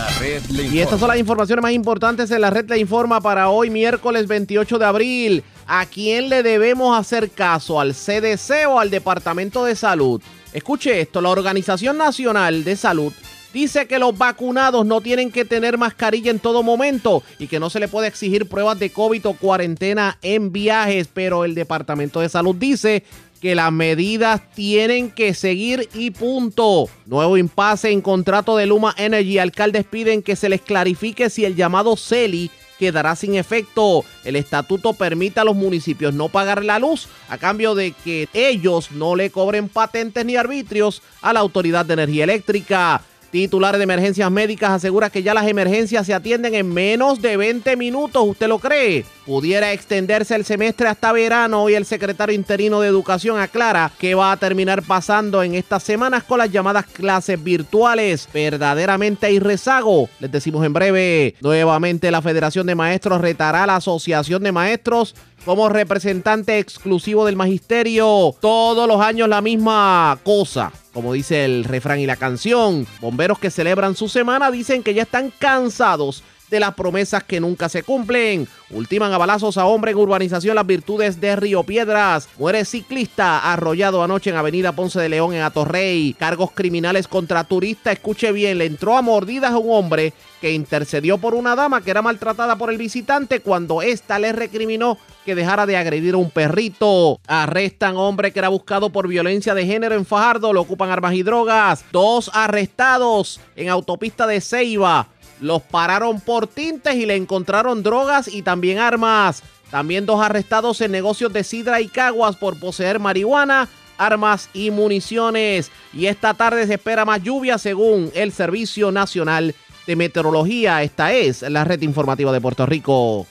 La red le Y estas son las informaciones más importantes de la red le informa para hoy miércoles 28 de abril. ¿A quién le debemos hacer caso? ¿Al CDC o al Departamento de Salud? Escuche esto, la Organización Nacional de Salud dice que los vacunados no tienen que tener mascarilla en todo momento y que no se le puede exigir pruebas de COVID o cuarentena en viajes, pero el Departamento de Salud dice que las medidas tienen que seguir y punto. Nuevo impasse en contrato de Luma Energy. Alcaldes piden que se les clarifique si el llamado CELI quedará sin efecto. El estatuto permite a los municipios no pagar la luz a cambio de que ellos no le cobren patentes ni arbitrios a la Autoridad de Energía Eléctrica. Titular de Emergencias Médicas asegura que ya las emergencias se atienden en menos de 20 minutos. ¿Usted lo cree? Pudiera extenderse el semestre hasta verano y el secretario interino de Educación aclara que va a terminar pasando en estas semanas con las llamadas clases virtuales. Verdaderamente hay rezago. Les decimos en breve. Nuevamente la Federación de Maestros retará a la Asociación de Maestros como representante exclusivo del magisterio. Todos los años la misma cosa. Como dice el refrán y la canción, bomberos que celebran su semana dicen que ya están cansados de las promesas que nunca se cumplen. Ultiman a balazos a hombre en urbanización Las Virtudes de Río Piedras. Muere ciclista arrollado anoche en Avenida Ponce de León en Atorrey. Cargos criminales contra turista. Escuche bien, le entró a mordidas a un hombre que intercedió por una dama que era maltratada por el visitante cuando ésta le recriminó que dejara de agredir a un perrito. Arrestan hombre que era buscado por violencia de género en Fajardo. Lo ocupan armas y drogas. Dos arrestados en autopista de Ceiba. Los pararon por tintes y le encontraron drogas y también armas. También dos arrestados en negocios de sidra y caguas por poseer marihuana, armas y municiones. Y esta tarde se espera más lluvia según el Servicio Nacional de Meteorología. Esta es la red informativa de Puerto Rico.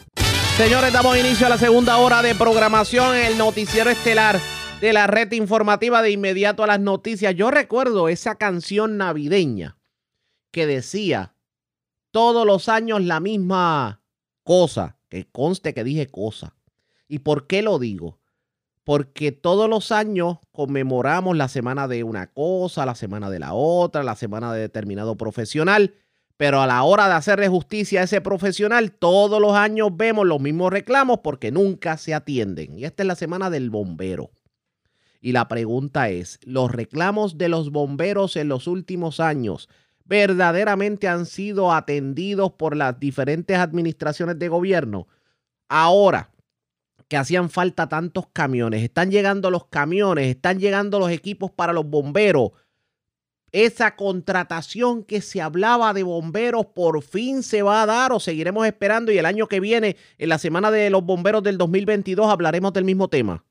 Señores, damos inicio a la segunda hora de programación en el noticiero estelar de la red informativa de inmediato a las noticias. Yo recuerdo esa canción navideña que decía todos los años la misma cosa, que conste que dije cosa. ¿Y por qué lo digo? Porque todos los años conmemoramos la semana de una cosa, la semana de la otra, la semana de determinado profesional, pero a la hora de hacerle justicia a ese profesional, todos los años vemos los mismos reclamos porque nunca se atienden. Y esta es la semana del bombero. Y la pregunta es, ¿los reclamos de los bomberos en los últimos años verdaderamente han sido atendidos por las diferentes administraciones de gobierno. Ahora que hacían falta tantos camiones, están llegando los camiones, están llegando los equipos para los bomberos. Esa contratación que se hablaba de bomberos por fin se va a dar o seguiremos esperando y el año que viene, en la semana de los bomberos del 2022, hablaremos del mismo tema.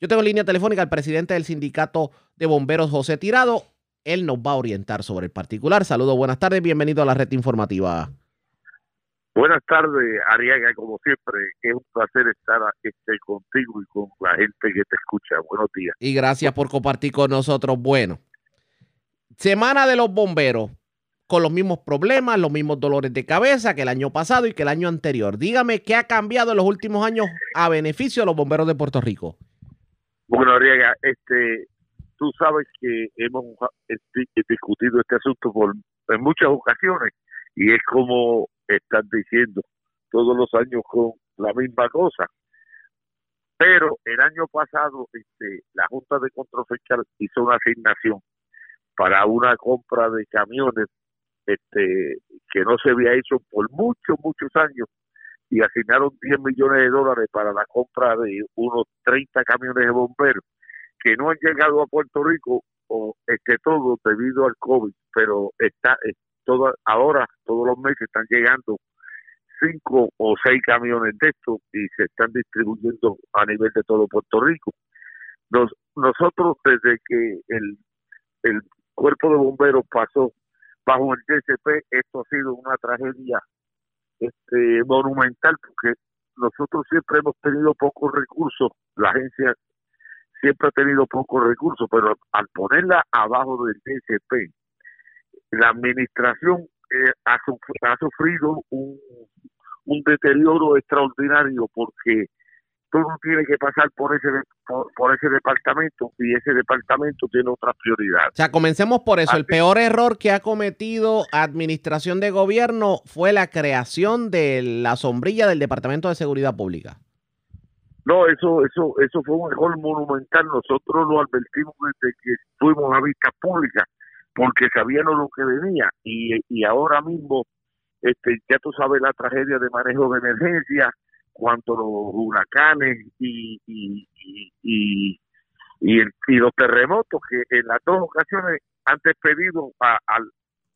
Yo tengo en línea telefónica al presidente del sindicato de bomberos, José Tirado. Él nos va a orientar sobre el particular. Saludos, buenas tardes, bienvenido a la red informativa. Buenas tardes, Ariaga, como siempre, es un placer estar este, contigo y con la gente que te escucha. Buenos días. Y gracias por compartir con nosotros. Bueno, semana de los bomberos, con los mismos problemas, los mismos dolores de cabeza que el año pasado y que el año anterior. Dígame qué ha cambiado en los últimos años a beneficio de los bomberos de Puerto Rico. Bueno, Ariaga, este, tú sabes que hemos discutido este asunto por en muchas ocasiones y es como están diciendo todos los años con la misma cosa. Pero el año pasado este, la Junta de Control Fiscal hizo una asignación para una compra de camiones este, que no se había hecho por muchos, muchos años y asignaron 10 millones de dólares para la compra de unos 30 camiones de bomberos que no han llegado a Puerto Rico o este todo debido al COVID, pero está todo, ahora todos los meses están llegando cinco o seis camiones de estos y se están distribuyendo a nivel de todo Puerto Rico. Nos, nosotros desde que el cuerpo de bomberos pasó bajo el DCP, esto ha sido una tragedia este, monumental porque nosotros siempre hemos tenido pocos recursos, la agencia siempre ha tenido pocos recursos, pero al ponerla abajo del DCP, la administración eh, ha, sufrido un deterioro extraordinario porque todo tiene que pasar por ese por, ese departamento y ese departamento tiene otras prioridades. O sea, comencemos por eso. El peor error que ha cometido administración de gobierno fue la creación de la sombrilla del Departamento de Seguridad Pública. No, eso eso eso fue un error monumental. Nosotros lo advertimos desde que fuimos a vista pública porque sabíamos lo que venía y, y ahora mismo este ya tú sabes la tragedia de manejo de emergencia cuanto los huracanes y, y, y, y, los terremotos que en las dos ocasiones han despedido al,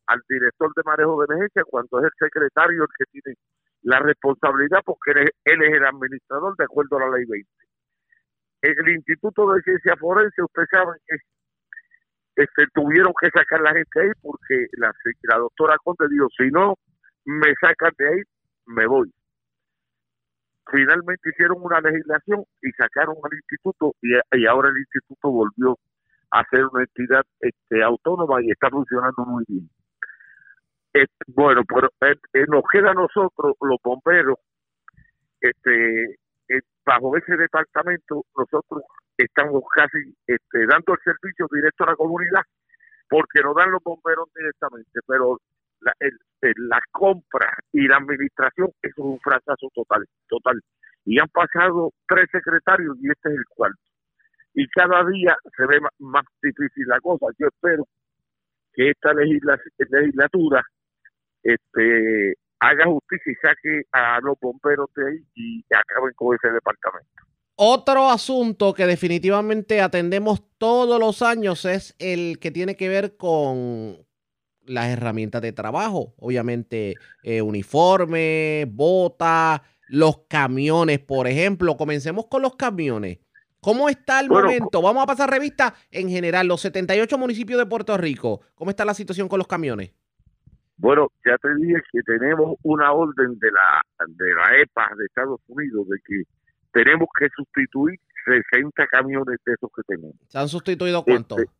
al director de manejo de emergencia cuando es el secretario el que tiene la responsabilidad porque él, es el administrador de acuerdo a la ley 20. El Instituto de Ciencia Forense, ustedes saben que este, tuvieron que sacar la gente ahí porque la, la doctora Conte dijo, si no me sacan de ahí, me voy finalmente hicieron una legislación y sacaron al instituto y, ahora el instituto volvió a ser una entidad este, autónoma y está funcionando muy bien. bueno, pero eh, eh, nos queda a nosotros, los bomberos, este, eh, bajo ese departamento, nosotros estamos casi este, dando el servicio directo a la comunidad porque nos dan los bomberos directamente, pero la, el, la compra y la administración, eso es un fracaso total, total. Y han pasado tres secretarios y este es el cuarto. Y cada día se ve más, difícil la cosa. Yo espero que esta legislatura este, haga justicia y saque a los bomberos de ahí y acaben con ese departamento. Otro asunto que definitivamente atendemos todos los años es el que tiene que ver con las herramientas de trabajo, obviamente eh, uniforme, bota, los camiones, por ejemplo. Comencemos con los camiones. ¿Cómo está el momento? Vamos a pasar revista en general, los 78 municipios de Puerto Rico. ¿Cómo está la situación con los camiones? Bueno, ya te dije que tenemos una orden de la de la EPA de Estados Unidos de que tenemos que sustituir 60 camiones de esos que tenemos. ¿Se han sustituido cuántos? Este, Ah,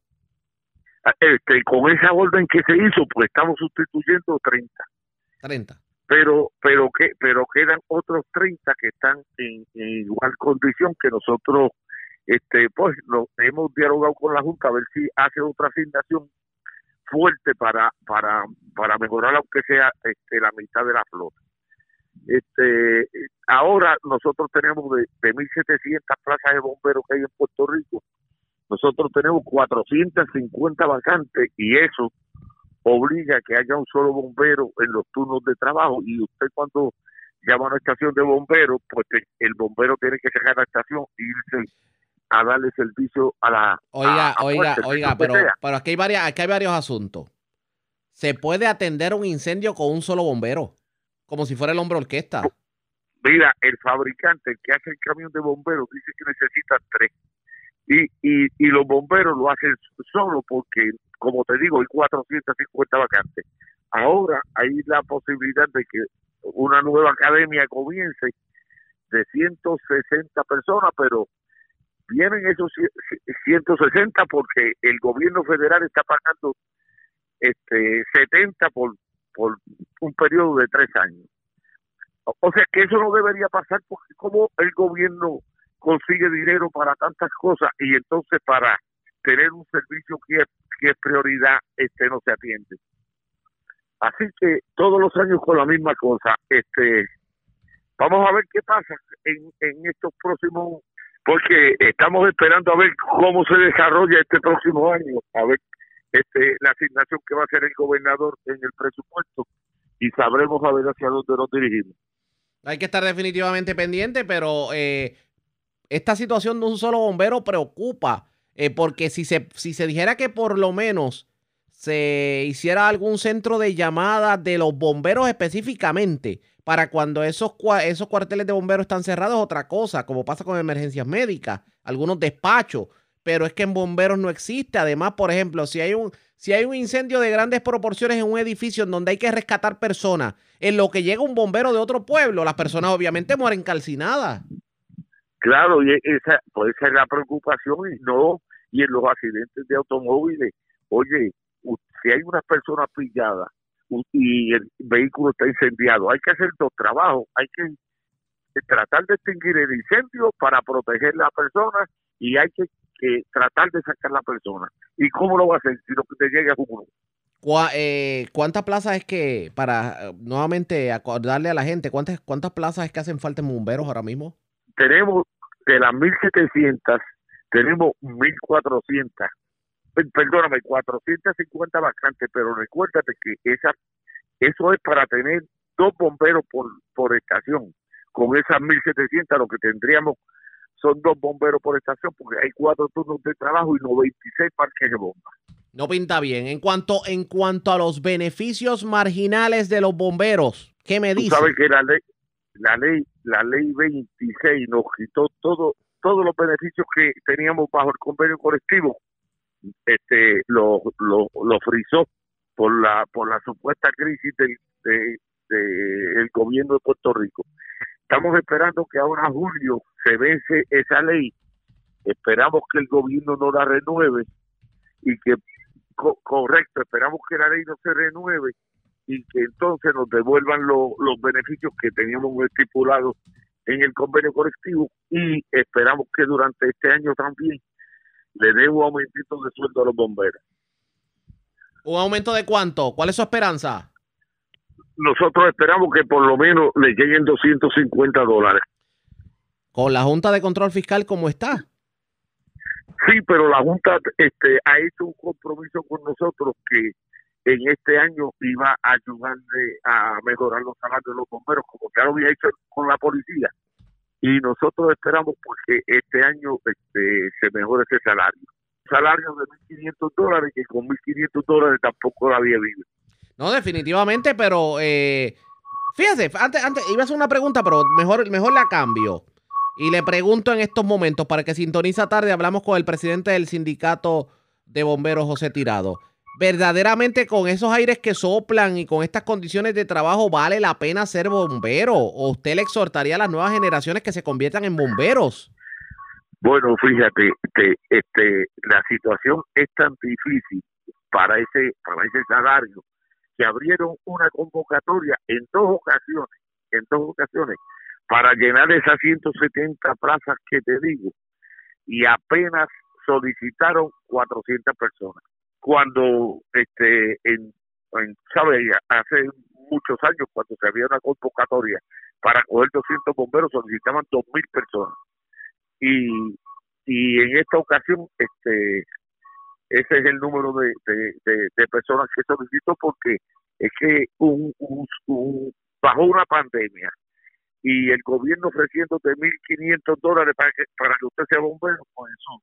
este, con esa orden que se hizo, pues estamos sustituyendo 30. 30. Pero, pero, que, pero quedan otros 30 que están en, igual condición que nosotros, este, pues, lo, hemos dialogado con la Junta a ver si hace otra asignación fuerte para, para, para mejorar aunque sea este, la mitad de la flota. Este, ahora nosotros tenemos de, de 1.700 plazas de bomberos que hay en Puerto Rico, nosotros tenemos 450 vacantes y eso obliga a que haya un solo bombero en los turnos de trabajo y usted cuando llama a una estación de bomberos, pues el bombero tiene que dejar la estación e irse a darle servicio a la... Oiga, oiga, oiga, pero, pero aquí, hay varias, aquí hay varios asuntos. ¿Se puede atender un incendio con un solo bombero? Como si fuera el hombre orquesta. Mira, el fabricante, el que hace el camión de bomberos, dice que necesita tres y, y, y los bomberos lo hacen solo porque, como te digo, hay 450 vacantes. Ahora hay la posibilidad de que una nueva academia comience de 160 personas, pero vienen esos 160 porque el gobierno federal está pagando este 70 por, por un periodo de tres años. O sea que eso no debería pasar porque como el gobierno consigue dinero para tantas cosas y entonces para tener un servicio que es, prioridad este no se atiende. Así que todos los años con la misma cosa. Este vamos a ver qué pasa en, en estos próximos porque estamos esperando a ver cómo se desarrolla este próximo año, a ver este la asignación que va a hacer el gobernador en el presupuesto y sabremos a ver hacia dónde nos dirigimos. Hay que estar definitivamente pendiente, pero eh, esta situación de un solo bombero preocupa, eh, porque si se, si se dijera que por lo menos se hiciera algún centro de llamadas de los bomberos específicamente, para cuando esos, esos cuarteles de bomberos están cerrados, otra cosa, como pasa con emergencias médicas, algunos despachos, pero es que en bomberos no existe. Además, por ejemplo, si hay un, si hay un incendio de grandes proporciones en un edificio en donde hay que rescatar personas, en lo que llega un bombero de otro pueblo, las personas obviamente mueren calcinadas. Claro, y esa, pues esa es la preocupación y no, y en los accidentes de automóviles, oye, si hay una persona pillada y el vehículo está incendiado, hay que hacer dos trabajos, hay que tratar de extinguir el incendio para proteger a la persona y hay que, tratar de sacar a la persona. ¿Y cómo lo va a hacer si que te llegue a uno? Eh, ¿Cuántas plazas es que, para nuevamente acordarle a la gente, ¿cuántas, cuántas plazas es que hacen falta en bomberos ahora mismo? Tenemos de las 1.700, tenemos 1.400 perdóname, 450 vacantes, pero recuérdate que esa, eso es para tener dos bomberos por, por estación. Con esas 1.700 lo que tendríamos son dos bomberos por estación porque hay cuatro turnos de trabajo y 96 parques de bombas. No pinta bien. En cuanto, en cuanto a los beneficios marginales de los bomberos, ¿qué me dice? sabes que la ley, la ley, la ley 26 nos quitó todo, todos los beneficios que teníamos bajo el convenio colectivo este lo, lo, lo frizó por la por la supuesta crisis del de, el gobierno de Puerto Rico. Estamos esperando que ahora julio se vence esa ley. Esperamos que el gobierno no la renueve y que correcto, esperamos que la ley no se renueve y que entonces nos devuelvan los beneficios que teníamos estipulados en el convenio colectivo y esperamos que durante este año también le dé un aumentito de sueldo a los bomberos. ¿Un aumento de cuánto? ¿Cuál es su esperanza? Nosotros esperamos que por lo menos le lleguen 250 dólares. ¿Con la Junta de Control Fiscal cómo está? Sí, pero la Junta este, ha hecho un compromiso con nosotros que en este año iba a ayudarle a mejorar los salarios de los bomberos, como ya lo había hecho con la policía y nosotros esperamos porque este año este, se mejore ese salario. salario de 1.500 dólares que con 1.500 dólares tampoco la vida vive. No, definitivamente, pero eh, fíjese, antes, antes iba a hacer una pregunta, pero mejor, mejor la cambio. Y le pregunto en estos momentos, para que sintoniza tarde, hablamos con el presidente del sindicato de bomberos, José Tirado verdaderamente con esos aires que soplan y con estas condiciones de trabajo vale la pena ser bombero? ¿O usted le exhortaría a las nuevas generaciones que se conviertan en bomberos? Bueno, fíjate, este, este, la situación es tan difícil para ese, para ese salario que abrieron una convocatoria en dos ocasiones, en dos ocasiones, para llenar esas 170 plazas que te digo, y apenas solicitaron 400 personas cuando este en, en hace muchos años cuando se había una convocatoria para coger 200 bomberos solicitaban 2000 personas. Y y en esta ocasión este ese es el número de, de, personas que solicitó porque es que un, un, bajo una pandemia y el gobierno ofreciendo de 1.500 dólares para que, para que usted sea bombero, pues eso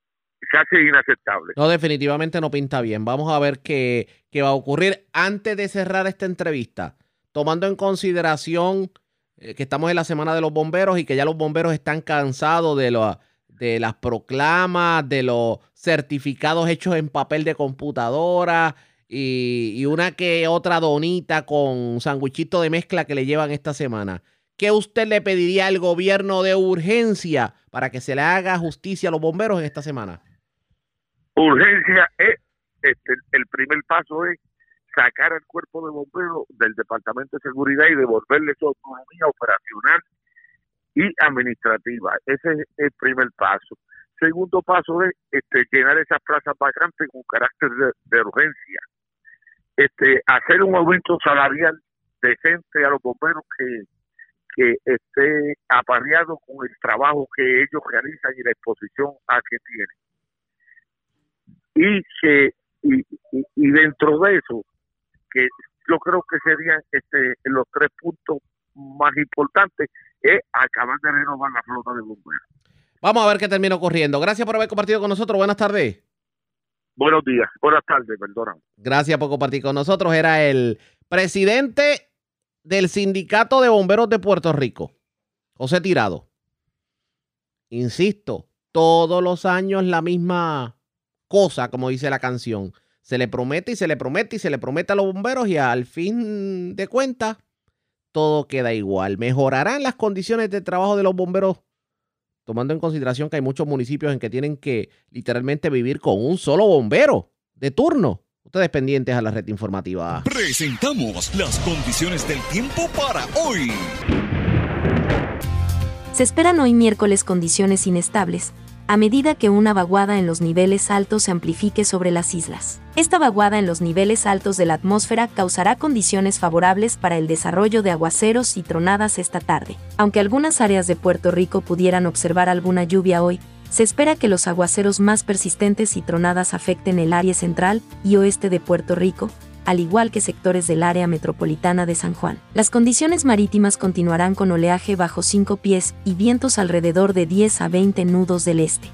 casi inaceptable. No, definitivamente no pinta bien. Vamos a ver qué, qué va a ocurrir antes de cerrar esta entrevista, tomando en consideración eh, que estamos en la semana de los bomberos y que ya los bomberos están cansados de, lo, de las proclamas, de los certificados hechos en papel de computadora y, y una que otra donita con sanguichito de mezcla que le llevan esta semana. ¿Qué usted le pediría al gobierno de urgencia para que se le haga justicia a los bomberos en esta semana? Urgencia es, este, el primer paso es sacar al cuerpo de bomberos del Departamento de Seguridad y devolverle su autonomía operacional y administrativa. Ese es el primer paso. Segundo paso es este, llenar esas plazas vacantes con carácter de, urgencia. Este, hacer un aumento salarial decente a los bomberos que, que esté apareado con el trabajo que ellos realizan y la exposición a que tienen y que y, y, dentro de eso que yo creo que serían este los tres puntos más importantes es acabar de renovar la flota de bomberos. Vamos a ver qué termina ocurriendo. Gracias por haber compartido con nosotros. Buenas tardes. Buenos días, buenas tardes, perdona. Gracias por compartir con nosotros. Era el presidente del Sindicato de Bomberos de Puerto Rico, José Tirado. Insisto, todos los años la misma cosa, como dice la canción. Se le promete y se le promete y se le promete a los bomberos y al fin de cuentas todo queda igual. ¿Mejorarán las condiciones de trabajo de los bomberos? Tomando en consideración que hay muchos municipios en que tienen que literalmente vivir con un solo bombero de turno. Ustedes pendientes a la red informativa. Presentamos las condiciones del tiempo para hoy. Se esperan hoy miércoles condiciones inestables, a medida que una vaguada en los niveles altos se amplifique sobre las islas. Esta vaguada en los niveles altos de la atmósfera causará condiciones favorables para el desarrollo de aguaceros y tronadas esta tarde. Aunque algunas áreas de Puerto Rico pudieran observar alguna lluvia hoy, se espera que los aguaceros más persistentes y tronadas afecten el área central y oeste de Puerto Rico, al igual que sectores del área metropolitana de San Juan. Las condiciones marítimas continuarán con oleaje bajo 5 pies y vientos alrededor de 10 a 20 nudos del este.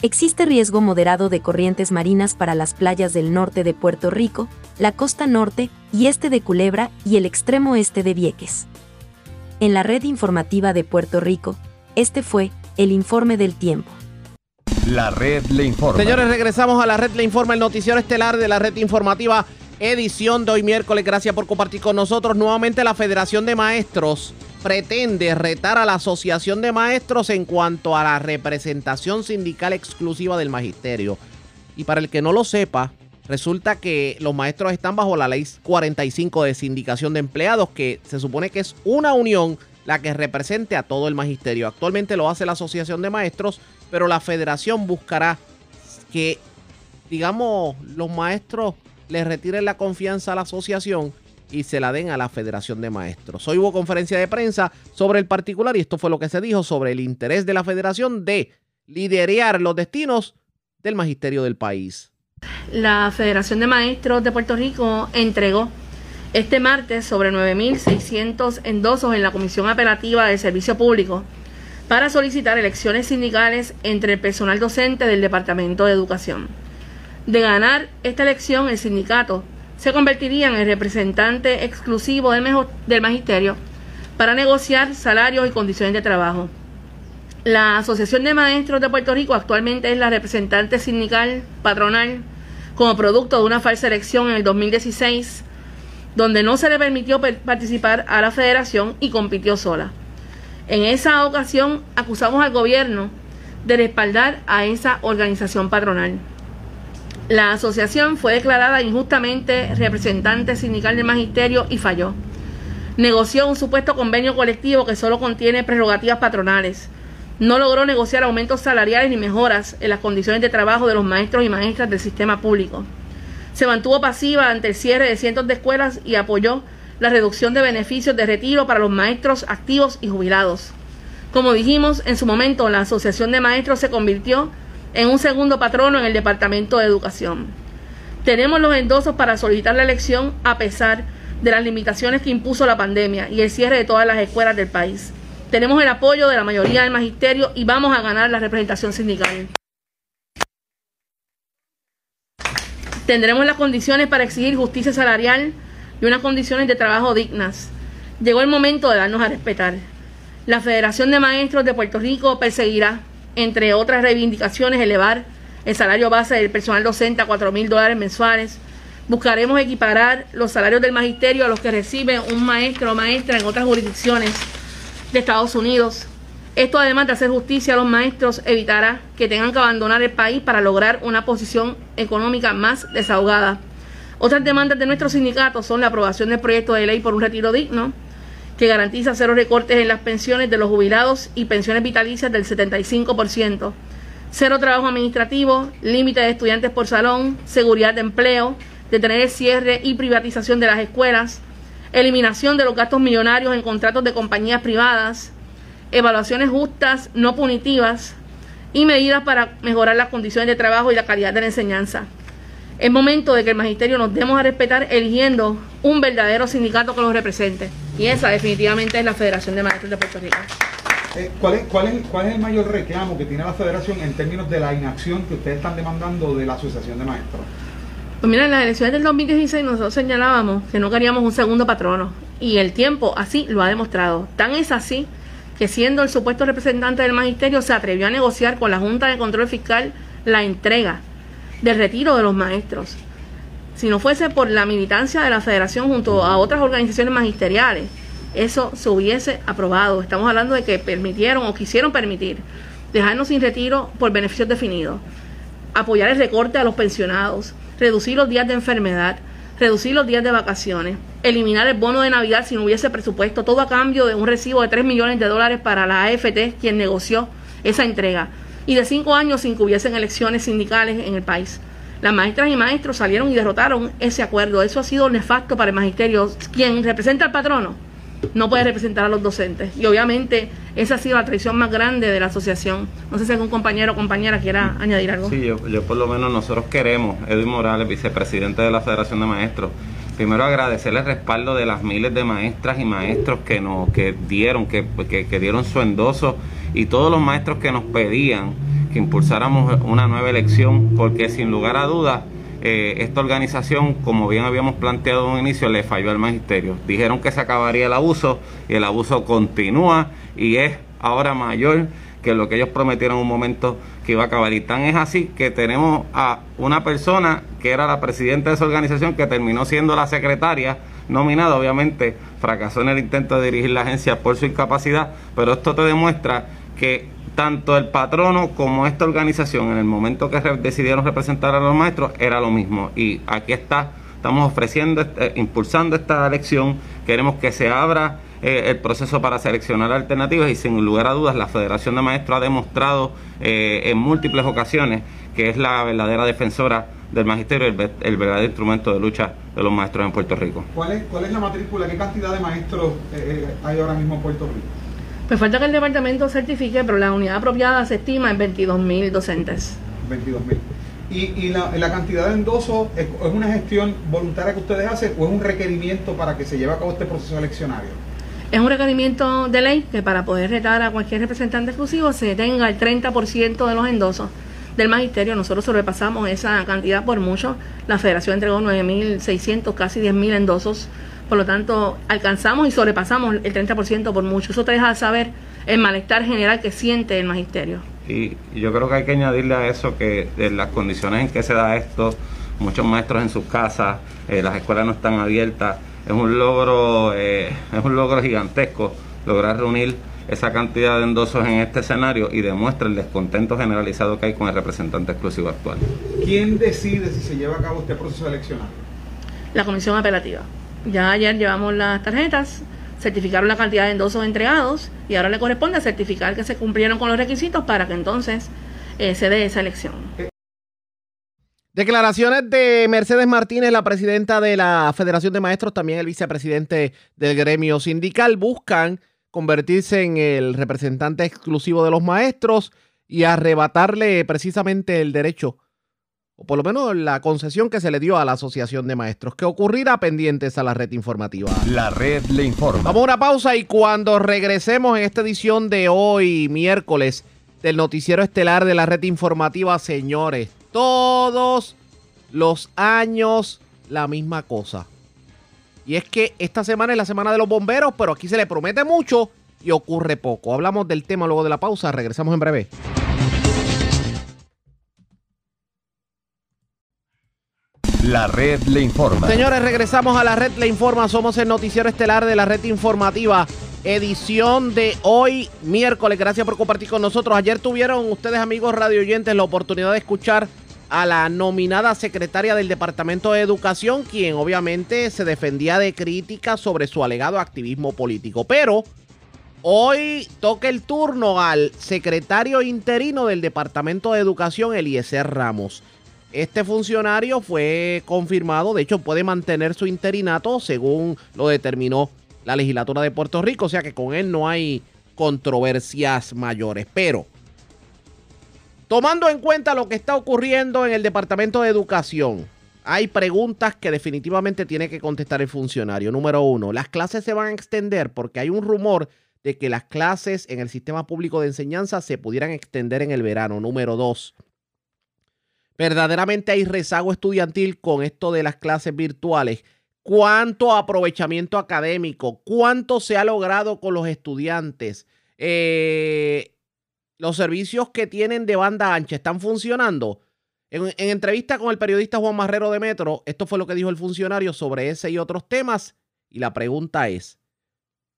Existe riesgo moderado de corrientes marinas para las playas del norte de Puerto Rico, la costa norte y este de Culebra y el extremo este de Vieques. En la red informativa de Puerto Rico, este fue el informe del tiempo. La red le informa. Señores, regresamos a la red le informa, el noticiero estelar de la red informativa edición de hoy miércoles. Gracias por compartir con nosotros. Nuevamente la Federación de Maestros pretende retar a la Asociación de Maestros en cuanto a la representación sindical exclusiva del magisterio. Y para el que no lo sepa, resulta que los maestros están bajo la ley 45 de sindicación de empleados, que se supone que es una unión la que represente a todo el magisterio. Actualmente lo hace la Asociación de Maestros, pero la federación buscará que, digamos, los maestros le retiren la confianza a la asociación y se la den a la Federación de Maestros. Hoy hubo conferencia de prensa sobre el particular y esto fue lo que se dijo sobre el interés de la federación de liderear los destinos del magisterio del país. La Federación de Maestros de Puerto Rico entregó este martes sobre 9.600 endosos en la Comisión Apelativa de Servicio Público para solicitar elecciones sindicales entre el personal docente del Departamento de Educación. De ganar esta elección, el sindicato se convertiría en el representante exclusivo del, magisterio para negociar salarios y condiciones de trabajo. La Asociación de Maestros de Puerto Rico actualmente es la representante sindical patronal como producto de una falsa elección en el 2016, donde no se le permitió participar a la federación y compitió sola. En esa ocasión acusamos al gobierno de respaldar a esa organización patronal. La asociación fue declarada injustamente representante sindical del magisterio y falló. Negoció un supuesto convenio colectivo que solo contiene prerrogativas patronales. No logró negociar aumentos salariales ni mejoras en las condiciones de trabajo de los maestros y maestras del sistema público. Se mantuvo pasiva ante el cierre de cientos de escuelas y apoyó la reducción de beneficios de retiro para los maestros activos y jubilados. Como dijimos, en su momento la Asociación de Maestros se convirtió en un segundo patrono en el Departamento de Educación. Tenemos los endosos para solicitar la elección a pesar de las limitaciones que impuso la pandemia y el cierre de todas las escuelas del país. Tenemos el apoyo de la mayoría del magisterio y vamos a ganar la representación sindical. Tendremos las condiciones para exigir justicia salarial y unas condiciones de trabajo dignas. Llegó el momento de darnos a respetar. La Federación de Maestros de Puerto Rico perseguirá entre otras reivindicaciones, elevar el salario base del personal docente a 4 mil dólares mensuales. Buscaremos equiparar los salarios del magisterio a los que recibe un maestro o maestra en otras jurisdicciones de Estados Unidos. Esto, además de hacer justicia a los maestros, evitará que tengan que abandonar el país para lograr una posición económica más desahogada. Otras demandas de nuestros sindicatos son la aprobación del proyecto de ley por un retiro digno, que garantiza cero recortes en las pensiones de los jubilados y pensiones vitalicias del 75%, cero trabajo administrativo, límite de estudiantes por salón, seguridad de empleo, detener el cierre y privatización de las escuelas, eliminación de los gastos millonarios en contratos de compañías privadas, evaluaciones justas, no punitivas y medidas para mejorar las condiciones de trabajo y la calidad de la enseñanza. Es momento de que el magisterio nos demos a respetar eligiendo un verdadero sindicato que los represente. Y esa definitivamente es la Federación de Maestros de Puerto Rico. Eh, ¿cuál, es, cuál, es, ¿Cuál es el mayor reclamo que tiene la federación en términos de la inacción que ustedes están demandando de la Asociación de Maestros? Pues mira, en las elecciones del 2016 nosotros señalábamos que no queríamos un segundo patrono y el tiempo así lo ha demostrado. Tan es así que siendo el supuesto representante del magisterio se atrevió a negociar con la Junta de Control Fiscal la entrega del retiro de los maestros. Si no fuese por la militancia de la federación junto a otras organizaciones magisteriales, eso se hubiese aprobado. Estamos hablando de que permitieron o quisieron permitir dejarnos sin retiro por beneficios definidos, apoyar el recorte a los pensionados, reducir los días de enfermedad, reducir los días de vacaciones, eliminar el bono de Navidad si no hubiese presupuesto, todo a cambio de un recibo de 3 millones de dólares para la AFT, quien negoció esa entrega, y de 5 años sin que hubiesen elecciones sindicales en el país. Las maestras y maestros salieron y derrotaron ese acuerdo. Eso ha sido nefasto para el magisterio. Quien representa al patrono no puede representar a los docentes. Y obviamente esa ha sido la traición más grande de la asociación. No sé si algún compañero o compañera quiera añadir algo. Sí, yo, yo por lo menos nosotros queremos, Edwin Morales, vicepresidente de la Federación de Maestros, primero agradecerle el respaldo de las miles de maestras y maestros que nos que dieron, que, que, dieron su endoso y todos los maestros que nos pedían que impulsáramos una nueva elección, porque sin lugar a dudas eh, esta organización, como bien habíamos planteado en un inicio, le falló al magisterio. Dijeron que se acabaría el abuso y el abuso continúa y es ahora mayor que lo que ellos prometieron en un momento que iba a acabar. Y tan es así que tenemos a una persona que era la presidenta de esa organización que terminó siendo la secretaria nominada. Obviamente fracasó en el intento de dirigir la agencia por su incapacidad, pero esto te demuestra que tanto el patrono como esta organización en el momento que decidieron representar a los maestros era lo mismo. Y aquí está, estamos ofreciendo, eh, impulsando esta elección, queremos que se abra eh, el proceso para seleccionar alternativas y sin lugar a dudas la Federación de Maestros ha demostrado eh, en múltiples ocasiones que es la verdadera defensora del magisterio, el, el, verdadero instrumento de lucha de los maestros en Puerto Rico. ¿Cuál es, cuál es la matrícula? ¿Qué cantidad de maestros hay ahora mismo en Puerto Rico? Pues falta que el departamento certifique, pero la unidad apropiada se estima en 22 mil docentes. 22 mil. ¿Y, la, cantidad de endosos es, una gestión voluntaria que ustedes hacen o es un requerimiento para que se lleve a cabo este proceso eleccionario? Es un requerimiento de ley que para poder retar a cualquier representante exclusivo se tenga el 30% de los endosos del magisterio. Nosotros sobrepasamos esa cantidad por mucho. La federación entregó 9.600, casi 10.000 endosos por lo tanto, alcanzamos y sobrepasamos el 30% por mucho. Eso te deja saber el malestar general que siente el magisterio. Y yo creo que hay que añadirle a eso que en las condiciones en que se da esto, muchos maestros en sus casas, eh, las escuelas no están abiertas, es un logro, eh, es un logro gigantesco lograr reunir esa cantidad de endosos en este escenario y demuestra el descontento generalizado que hay con el representante exclusivo actual. ¿Quién decide si se lleva a cabo este proceso eleccionario? La comisión apelativa. Ya ayer llevamos las tarjetas, certificaron la cantidad de endosos entregados y ahora le corresponde certificar que se cumplieron con los requisitos para que entonces eh, se dé esa elección. Declaraciones de Mercedes Martínez, la presidenta de la Federación de Maestros, también el vicepresidente del gremio sindical, buscan convertirse en el representante exclusivo de los maestros y arrebatarle precisamente el derecho o por lo menos la concesión que se le dio a la Asociación de Maestros. que ocurrirá pendientes a la red informativa? La red le informa. Vamos a una pausa y cuando regresemos en esta edición de hoy, miércoles, del noticiero estelar de la red informativa, señores, todos los años la misma cosa. Y es que esta semana es la semana de los bomberos, pero aquí se le promete mucho y ocurre poco. Hablamos del tema luego de la pausa, regresamos en breve. La red le informa. Señores, regresamos a la red le informa. Somos el noticiero estelar de la red informativa. Edición de hoy, miércoles. Gracias por compartir con nosotros. Ayer tuvieron ustedes, amigos radio oyentes, la oportunidad de escuchar a la nominada secretaria del Departamento de Educación, quien obviamente se defendía de críticas sobre su alegado activismo político. Pero hoy toca el turno al secretario interino del Departamento de Educación, Eliezer Ramos. Este funcionario fue confirmado, de hecho puede mantener su interinato según lo determinó la legislatura de Puerto Rico, o sea que con él no hay controversias mayores. Pero, tomando en cuenta lo que está ocurriendo en el Departamento de Educación, hay preguntas que definitivamente tiene que contestar el funcionario. Número uno, las clases se van a extender porque hay un rumor de que las clases en el sistema público de enseñanza se pudieran extender en el verano. Número dos, verdaderamente hay rezago estudiantil con esto de las clases virtuales. ¿Cuánto aprovechamiento académico? ¿Cuánto se ha logrado con los estudiantes? Eh, ¿Los servicios que tienen de banda ancha están funcionando? En, entrevista con el periodista Juan Marrero de Metro, esto fue lo que dijo el funcionario sobre ese y otros temas. Y la pregunta es,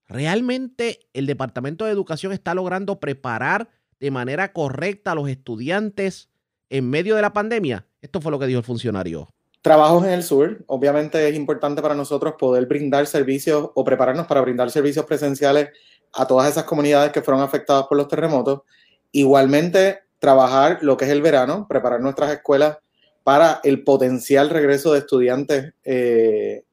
¿realmente el Departamento de Educación está logrando preparar de manera correcta a los estudiantes en medio de la pandemia? Esto fue lo que dijo el funcionario. Trabajos en el sur. Obviamente es importante para nosotros poder brindar servicios o prepararnos para brindar servicios presenciales a todas esas comunidades que fueron afectadas por los terremotos. Igualmente, trabajar lo que es el verano, preparar nuestras escuelas para el potencial regreso de estudiantes eh,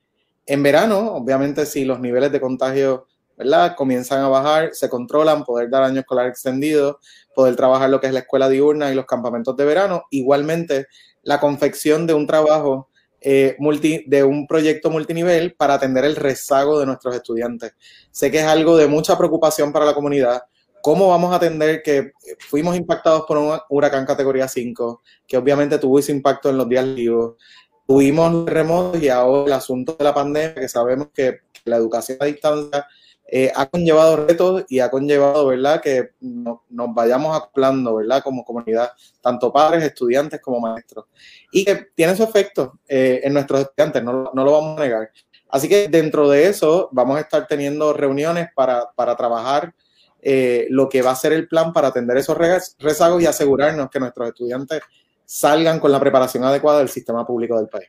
en verano. Obviamente, si los niveles de contagio ¿verdad? comienzan a bajar, se controlan, poder dar año escolar extendido, poder trabajar lo que es la escuela diurna y los campamentos de verano. Igualmente, la confección de un trabajo eh, multi, de un proyecto multinivel para atender el rezago de nuestros estudiantes. Sé que es algo de mucha preocupación para la comunidad ¿Cómo vamos a atender que fuimos impactados por un huracán categoría 5, que obviamente tuvo ese impacto en los días libres? Tuvimos remotos y ahora el asunto de la pandemia, que sabemos que la educación a distancia eh, ha conllevado retos y ha conllevado, ¿verdad?, que nos vayamos acoplando, ¿verdad?, como comunidad, tanto padres, estudiantes como maestros. Y que tiene su efecto eh, en nuestros estudiantes, no, no, lo vamos a negar. Así que dentro de eso vamos a estar teniendo reuniones para, para trabajar eh, lo que va a ser el plan para atender esos rezagos y asegurarnos que nuestros estudiantes salgan con la preparación adecuada del sistema público del país.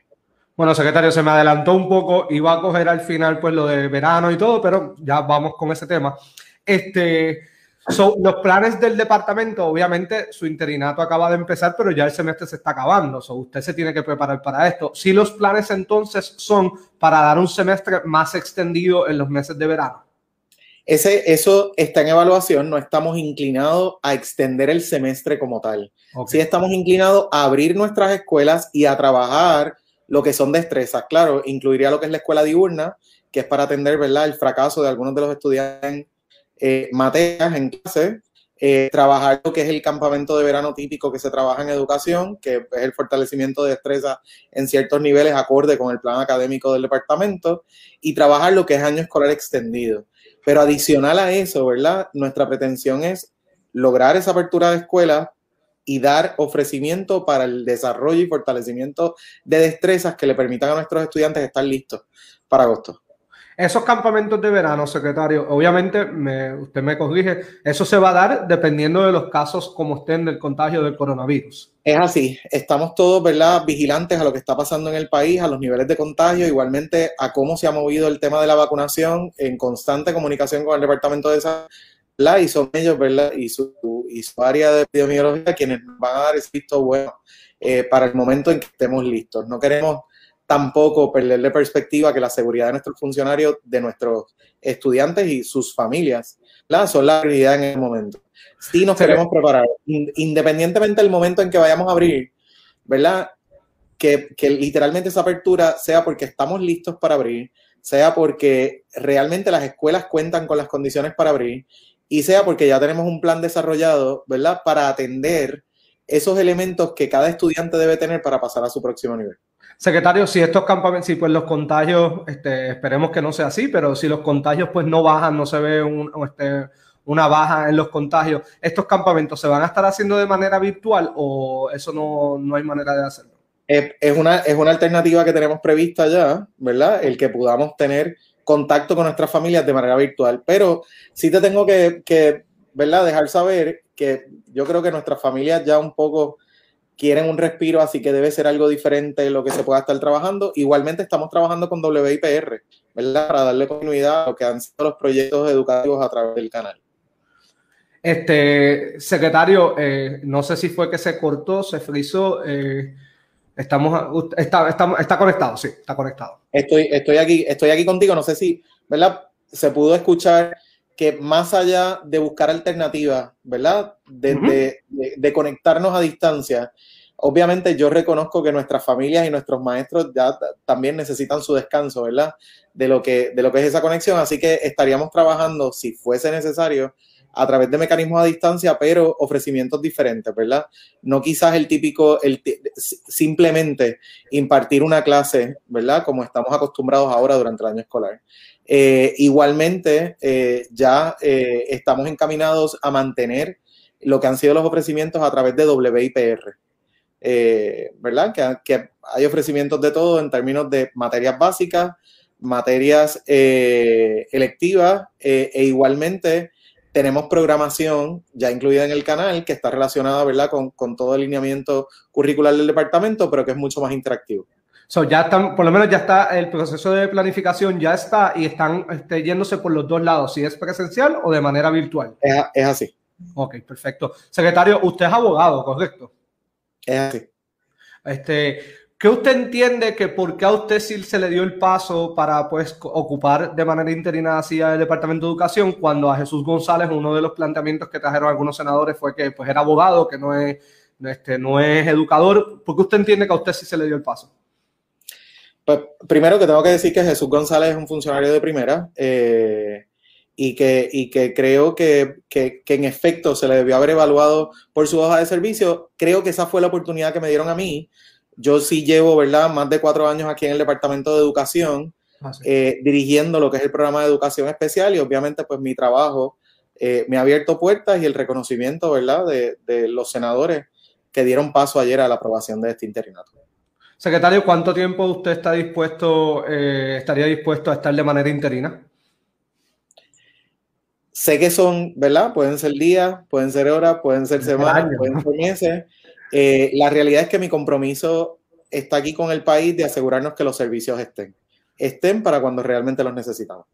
Bueno, secretario, se me adelantó un poco, iba a coger al final pues lo de verano y todo, pero ya vamos con ese tema. Este, los planes del departamento, obviamente su interinato acaba de empezar, pero ya el semestre se está acabando, so, usted se tiene que preparar para esto. Si los planes entonces son para dar un semestre más extendido en los meses de verano. Ese, eso está en evaluación, no estamos inclinados a extender el semestre como tal. Sí estamos inclinados a abrir nuestras escuelas y a trabajar lo que son destrezas. Claro, incluiría lo que es la escuela diurna, que es para atender ¿verdad? el fracaso de algunos de los estudiantes en eh, materias en clase, eh, trabajar lo que es el campamento de verano típico que se trabaja en educación, que es el fortalecimiento de destreza en ciertos niveles acorde con el plan académico del departamento, y trabajar lo que es año escolar extendido. Pero adicional a eso, ¿verdad? Nuestra pretensión es lograr esa apertura de escuelas y dar ofrecimiento para el desarrollo y fortalecimiento de destrezas que le permitan a nuestros estudiantes estar listos para agosto. Esos campamentos de verano, secretario, obviamente, usted me corrige, eso se va a dar dependiendo de los casos como estén del contagio del coronavirus. Es así, estamos todos, ¿verdad?, vigilantes a lo que está pasando en el país, a los niveles de contagio, igualmente a cómo se ha movido el tema de la vacunación, en constante comunicación con el Departamento de Salud, y son ellos, ¿verdad?, y su, y su área de epidemiología quienes van a dar ese visto bueno eh, para el momento en que estemos listos. No queremos tampoco perderle perspectiva que la seguridad de nuestros funcionarios, de nuestros estudiantes y sus familias, ¿la? son la prioridad en el momento. Sí nos queremos preparar, independientemente del momento en que vayamos a abrir, ¿verdad? Que, que literalmente esa apertura sea porque estamos listos para abrir, sea porque realmente las escuelas cuentan con las condiciones para abrir y sea porque ya tenemos un plan desarrollado, ¿verdad? Para atender esos elementos que cada estudiante debe tener para pasar a su próximo nivel. Secretario, si estos campamentos, si pues los contagios, este, esperemos que no sea así, pero si los contagios pues no bajan, no se ve este, una baja en los contagios, ¿estos campamentos se van a estar haciendo de manera virtual o eso no, no hay manera de hacerlo? Es, una, es una alternativa que tenemos prevista ya, ¿verdad? El que podamos tener contacto con nuestras familias de manera virtual, pero sí te tengo que, ¿verdad? Dejar saber que yo creo que nuestras familias ya un poco quieren un respiro, así que debe ser algo diferente lo que se pueda estar trabajando. Igualmente estamos trabajando con WIPR, ¿verdad? Para darle continuidad a lo que han sido los proyectos educativos a través del canal. Este, secretario, eh, no sé si fue que se cortó, se frizó. Eh, estamos, está, está, conectado, sí, está conectado. Estoy, estoy, aquí, estoy aquí contigo, no sé si, ¿verdad? Se pudo escuchar que más allá de buscar alternativas, ¿verdad? De, de, conectarnos a distancia, Obviamente yo reconozco que nuestras familias y nuestros maestros ya también necesitan su descanso, ¿verdad? De lo que, de lo que es esa conexión, así que estaríamos trabajando, si fuese necesario, a través de mecanismos a distancia, pero ofrecimientos diferentes, ¿verdad? No quizás el típico, el simplemente impartir una clase, ¿verdad? Como estamos acostumbrados ahora durante el año escolar. Eh, igualmente, eh, ya eh, estamos encaminados a mantener lo que han sido los ofrecimientos a través de WIPR, ¿verdad? Que, que, hay ofrecimientos de todo en términos de materias básicas, materias electivas e igualmente tenemos programación ya incluida en el canal que está relacionada, ¿verdad?, con, con todo el lineamiento curricular del departamento, pero que es mucho más interactivo. So, ya están, por lo menos ya está el proceso de planificación, ya está y están este, yéndose por los dos lados, si es presencial o de manera virtual. Es, es así. Ok, perfecto. Secretario, usted es abogado, ¿correcto? Es así. Este, ¿Qué usted entiende que por qué a usted sí se le dio el paso para pues ocupar de manera interina así el Departamento de Educación cuando a Jesús González uno de los planteamientos que trajeron algunos senadores fue que pues era abogado, que no es, este, no es educador? ¿Por qué usted entiende que a usted sí se le dio el paso? Pues primero que tengo que decir que Jesús González es un funcionario de primera eh, y, que, y que creo que, que, que en efecto se le debió haber evaluado por su hoja de servicio. Creo que esa fue la oportunidad que me dieron a mí yo sí llevo, ¿verdad?, más de cuatro años aquí en el Departamento de Educación, ah, eh, dirigiendo lo que es el programa de educación especial y obviamente pues mi trabajo eh, me ha abierto puertas y el reconocimiento, ¿verdad?, de, los senadores que dieron paso ayer a la aprobación de este interinato. Secretario, ¿cuánto tiempo usted está dispuesto, eh, estaría dispuesto a estar de manera interina? Sé que son, ¿verdad? Pueden ser días, pueden ser horas, pueden ser semanas, pueden ser meses. Eh, la realidad es que mi compromiso está aquí con el país de asegurarnos que los servicios estén. Estén para cuando realmente los necesitamos.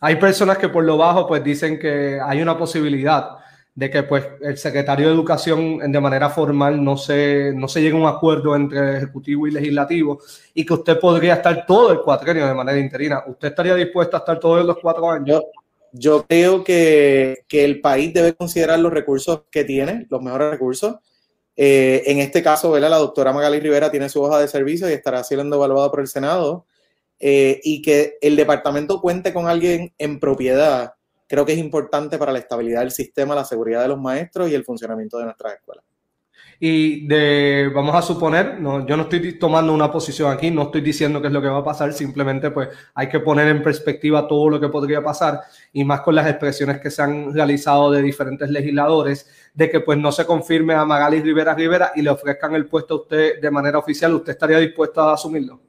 Hay personas que por lo bajo pues dicen que hay una posibilidad de que pues el secretario de Educación de manera formal no se, no se llegue a un acuerdo entre Ejecutivo y Legislativo y que usted podría estar todo el cuatrenio de manera interina. ¿Usted estaría dispuesto a estar todos los cuatro años? Yo, creo que, que el país debe considerar los recursos que tiene, los mejores recursos, eh, en este caso, ¿verdad? la doctora Magali Rivera tiene su hoja de servicio y estará siendo evaluada por el Senado. Eh, y que el departamento cuente con alguien en propiedad, creo que es importante para la estabilidad del sistema, la seguridad de los maestros y el funcionamiento de nuestras escuelas. Y de, vamos a suponer, no, yo no estoy tomando una posición aquí, no estoy diciendo qué es lo que va a pasar, simplemente pues hay que poner en perspectiva todo lo que podría pasar y más con las expresiones que se han realizado de diferentes legisladores de que pues no se confirme a Magali Rivera Rivera y le ofrezcan el puesto a usted de manera oficial, ¿usted estaría dispuesto a asumirlo?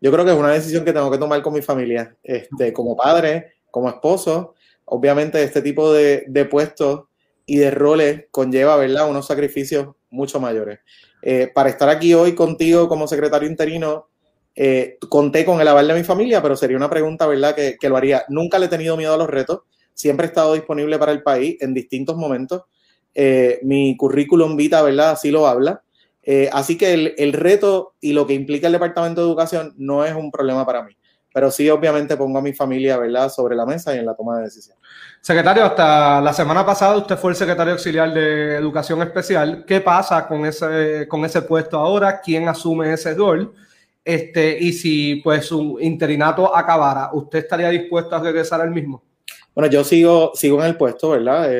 Yo creo que es una decisión que tengo que tomar con mi familia, este, como padre, como esposo. Obviamente este tipo de, de puestos y de roles conlleva, ¿verdad?, unos sacrificios mucho mayores. Eh, para estar aquí hoy contigo como secretario interino, eh, conté con el aval de mi familia, pero sería una pregunta, ¿verdad?, que, que, lo haría. Nunca le he tenido miedo a los retos, siempre he estado disponible para el país en distintos momentos. Eh, mi currículum vita, ¿verdad?, así lo habla. así que el, el reto y lo que implica el Departamento de Educación no es un problema para mí pero sí obviamente pongo a mi familia, ¿verdad?, sobre la mesa y en la toma de decisión. Secretario, hasta la semana pasada usted fue el secretario auxiliar de Educación Especial. ¿Qué pasa con ese, con ese puesto ahora? ¿Quién asume ese rol? Este, y si pues su interinato acabara, ¿usted estaría dispuesto a regresar al mismo? Bueno, yo sigo, sigo en el puesto, ¿verdad?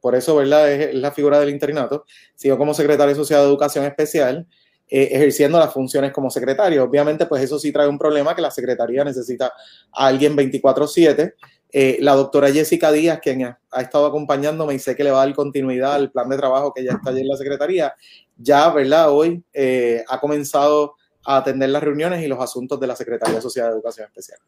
por, eso, ¿verdad? Es, la figura del interinato. Sigo como secretario asociado de Educación Especial. Eh, ejerciendo las funciones como secretario. Obviamente, pues eso sí trae un problema que la secretaría necesita a alguien 24/7. Eh, la doctora Jessica Díaz, quien ha, estado acompañándome y sé que le va a dar continuidad al plan de trabajo que ya está allí en la secretaría, ya, ¿verdad? Hoy eh, ha comenzado a atender las reuniones y los asuntos de la Secretaría Social de Educación Especial.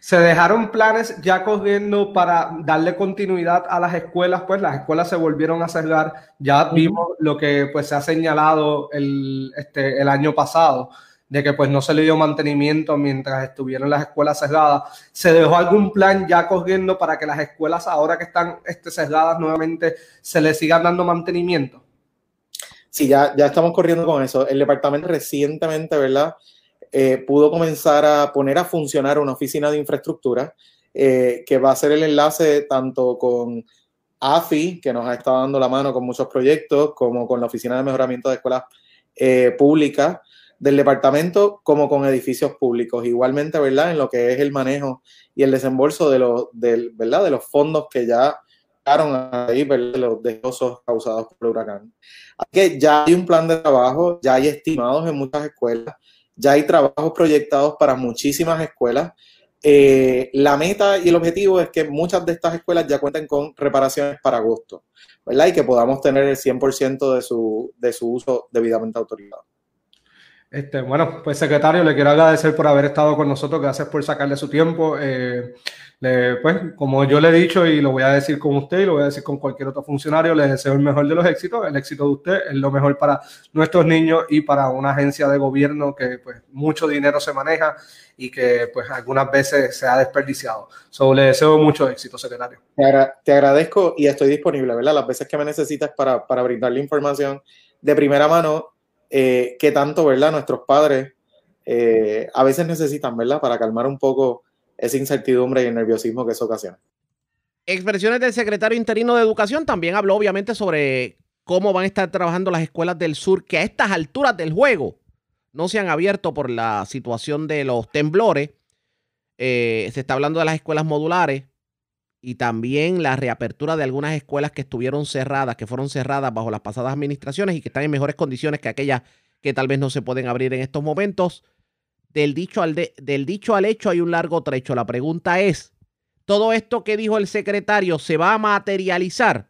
Se dejaron planes ya corriendo para darle continuidad a las escuelas, pues las escuelas se volvieron a cerrar. Ya vimos lo que pues se ha señalado el, este, el año pasado, de que pues no se le dio mantenimiento mientras estuvieron las escuelas cerradas. ¿Se dejó algún plan ya corriendo para que las escuelas ahora que están este, cerradas nuevamente se le sigan dando mantenimiento? Sí, ya, ya estamos corriendo con eso. El departamento recientemente, ¿verdad? Eh, pudo comenzar a poner a funcionar una oficina de infraestructura eh, que va a ser el enlace tanto con AFI, que nos ha estado dando la mano con muchos proyectos, como con la Oficina de Mejoramiento de Escuelas eh, Públicas del departamento, como con edificios públicos. Igualmente, ¿verdad? En lo que es el manejo y el desembolso de los, ¿verdad? De los fondos que ya quedaron ahí, ¿verdad? los destrozos causados por el huracán. Así que ya hay un plan de trabajo, ya hay estimados en muchas escuelas, ya hay trabajos proyectados para muchísimas escuelas. Eh, la meta y el objetivo es que muchas de estas escuelas ya cuenten con reparaciones para agosto, ¿verdad? Y que podamos tener el 100% de su, de su uso debidamente autorizado. Este, bueno, pues secretario, le quiero agradecer por haber estado con nosotros, gracias por sacarle su tiempo. Eh, pues, como yo le he dicho y lo voy a decir con usted y lo voy a decir con cualquier otro funcionario, le deseo el mejor de los éxitos. El éxito de usted es lo mejor para nuestros niños y para una agencia de gobierno que pues mucho dinero se maneja y que pues algunas veces se ha desperdiciado. So, le deseo mucho éxito, secretario. Te, agradezco y estoy disponible, ¿verdad? Las veces que me necesitas para, para brindarle información de primera mano eh, que tanto, ¿verdad? Nuestros padres eh, a veces necesitan, ¿verdad? Para calmar un poco esa incertidumbre y el nerviosismo que eso ocasiona. Expresiones del secretario interino de Educación también habló obviamente sobre cómo van a estar trabajando las escuelas del sur que a estas alturas del juego no se han abierto por la situación de los temblores. Eh, se está hablando de las escuelas modulares y también la reapertura de algunas escuelas que estuvieron cerradas, que fueron cerradas bajo las pasadas administraciones y que están en mejores condiciones que aquellas que tal vez no se pueden abrir en estos momentos. Del dicho al, del dicho al hecho hay un largo trecho. La pregunta es, ¿todo esto que dijo el secretario se va a materializar?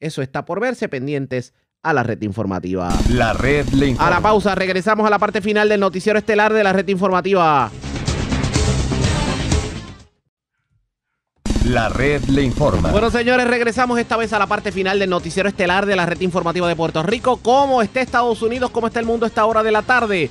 Eso está por verse pendientes a la red informativa. La red le informa. A la pausa, regresamos a la parte final del noticiero estelar de la red informativa. La red le informa. Bueno, señores, regresamos esta vez a la parte final del noticiero estelar de la red informativa de Puerto Rico. ¿Cómo está Estados Unidos? ¿Cómo está el mundo a esta hora de la tarde?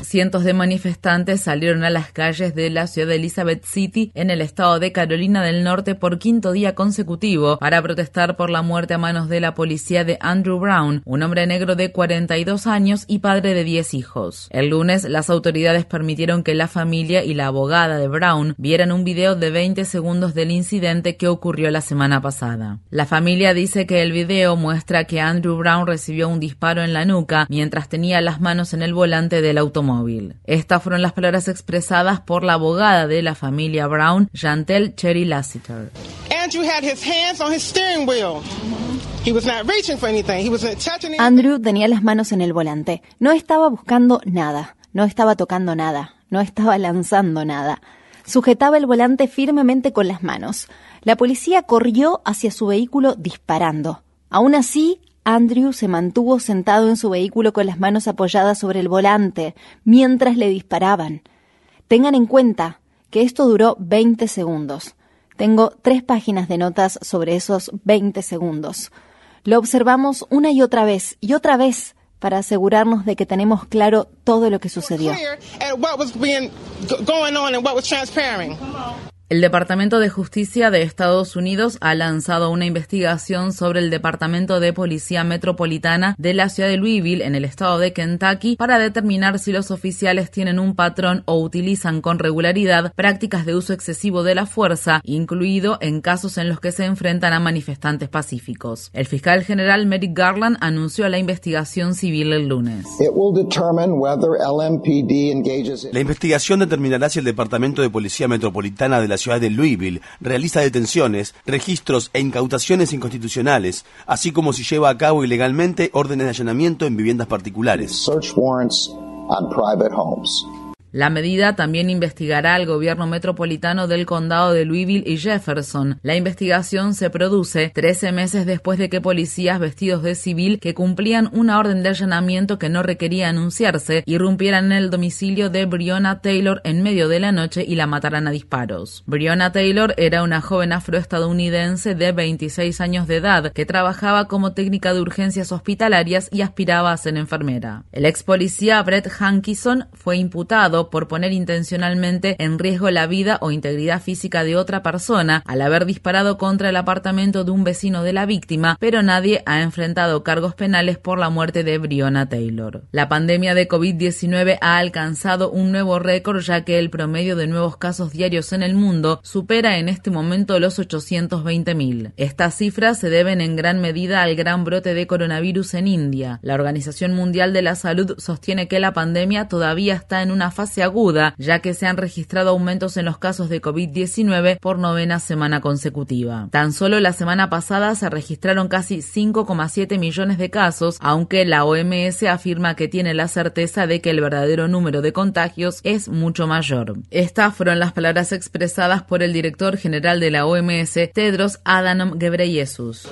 Cientos de manifestantes salieron a las calles de la ciudad de Elizabeth City en el estado de Carolina del Norte por quinto día consecutivo para protestar por la muerte a manos de la policía de Andrew Brown, un hombre negro de 42 años y padre de 10 hijos. El lunes, las autoridades permitieron que la familia y la abogada de Brown vieran un video de 20 segundos del incidente que ocurrió la semana pasada. La familia dice que el video muestra que Andrew Brown recibió un disparo en la nuca mientras tenía las manos en el volante del automóvil. Estas fueron las palabras expresadas por la abogada de la familia Brown, Jantel Cherry Lassiter. Andrew tenía las manos en el volante. No estaba buscando nada, no estaba tocando nada, no estaba lanzando nada. Sujetaba el volante firmemente con las manos. La policía corrió hacia su vehículo disparando. Aún así, Andrew se mantuvo sentado en su vehículo con las manos apoyadas sobre el volante mientras le disparaban. Tengan en cuenta que esto duró 20 segundos. Tengo tres páginas de notas sobre esos 20 segundos. Lo observamos una y otra vez y otra vez para asegurarnos de que tenemos claro todo lo que sucedió. El Departamento de Justicia de Estados Unidos ha lanzado una investigación sobre el Departamento de Policía Metropolitana de la ciudad de Louisville en el estado de Kentucky para determinar si los oficiales tienen un patrón o utilizan con regularidad prácticas de uso excesivo de la fuerza, incluido en casos en los que se enfrentan a manifestantes pacíficos. El fiscal general Merrick Garland anunció la investigación civil el lunes. La investigación determinará si el Departamento de Policía Metropolitana de la ciudad de Louisville realiza detenciones, registros e incautaciones inconstitucionales, así como si lleva a cabo ilegalmente órdenes de allanamiento en viviendas particulares. La medida también investigará al gobierno metropolitano del condado de Louisville y Jefferson. La investigación se produce 13 meses después de que policías vestidos de civil que cumplían una orden de allanamiento que no requería anunciarse irrumpieran en el domicilio de Breonna Taylor en medio de la noche y la mataran a disparos. Breonna Taylor era una joven afroestadounidense de 26 años de edad que trabajaba como técnica de urgencias hospitalarias y aspiraba a ser enfermera. El ex policía Brett Hankison fue imputado por poner intencionalmente en riesgo la vida o integridad física de otra persona al haber disparado contra el apartamento de un vecino de la víctima, pero nadie ha enfrentado cargos penales por la muerte de Breonna Taylor. La pandemia de COVID-19 ha alcanzado un nuevo récord ya que el promedio de nuevos casos diarios en el mundo supera en este momento los 820.000. Estas cifras se deben en gran medida al gran brote de coronavirus en India. La Organización Mundial de la Salud sostiene que la pandemia todavía está en una fase aguda, ya que se han registrado aumentos en los casos de COVID-19 por novena semana consecutiva. Tan solo la semana pasada se registraron casi 5,7 millones de casos, aunque la OMS afirma que tiene la certeza de que el verdadero número de contagios es mucho mayor. Estas fueron las palabras expresadas por el director general de la OMS, Tedros Adhanom Ghebreyesus.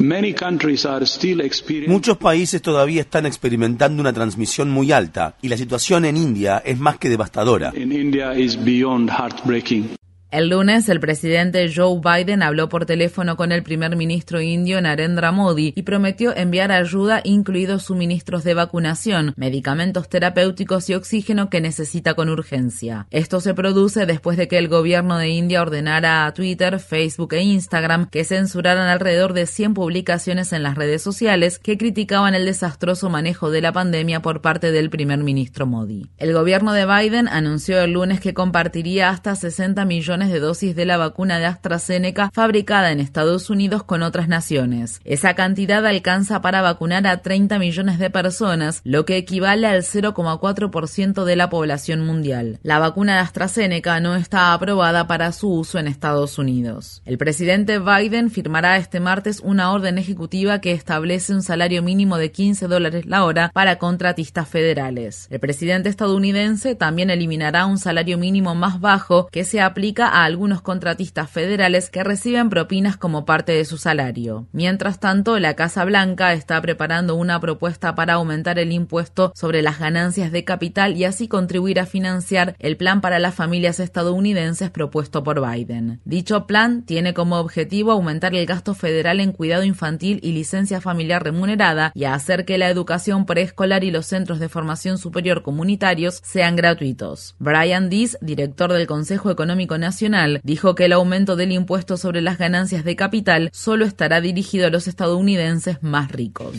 Muchos países todavía están experimentando una transmisión muy alta y la situación en India es más que devastadora. In India is beyond heartbreaking. El lunes, el presidente Joe Biden habló por teléfono con el primer ministro indio Narendra Modi y prometió enviar ayuda, incluidos suministros de vacunación, medicamentos terapéuticos y oxígeno que necesita con urgencia. Esto se produce después de que el gobierno de India ordenara a Twitter, Facebook e Instagram que censuraran alrededor de 100 publicaciones en las redes sociales que criticaban el desastroso manejo de la pandemia por parte del primer ministro Modi. El gobierno de Biden anunció el lunes que compartiría hasta 60 millones de dosis de la vacuna de AstraZeneca fabricada en Estados Unidos con otras naciones. Esa cantidad alcanza para vacunar a 30 millones de personas, lo que equivale al 0,4% de la población mundial. La vacuna de AstraZeneca no está aprobada para su uso en Estados Unidos. El presidente Biden firmará este martes una orden ejecutiva que establece un salario mínimo de 15 dólares la hora para contratistas federales. El presidente estadounidense también eliminará un salario mínimo más bajo que se aplica a algunos contratistas federales que reciben propinas como parte de su salario. Mientras tanto, la Casa Blanca está preparando una propuesta para aumentar el impuesto sobre las ganancias de capital y así contribuir a financiar el plan para las familias estadounidenses propuesto por Biden. Dicho plan tiene como objetivo aumentar el gasto federal en cuidado infantil y licencia familiar remunerada y hacer que la educación preescolar y los centros de formación superior comunitarios sean gratuitos. Brian Dees, director del Consejo Económico Nacional, dijo que el aumento del impuesto sobre las ganancias de capital solo estará dirigido a los estadounidenses más ricos.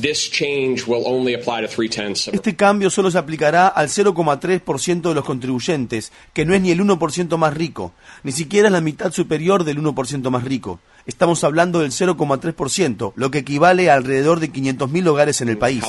Este cambio solo se aplicará al 0,3% de los contribuyentes, que no es ni el 1% más rico, ni siquiera es la mitad superior del 1% más rico. Estamos hablando del 0,3%, lo que equivale a alrededor de 500.000 hogares en el país.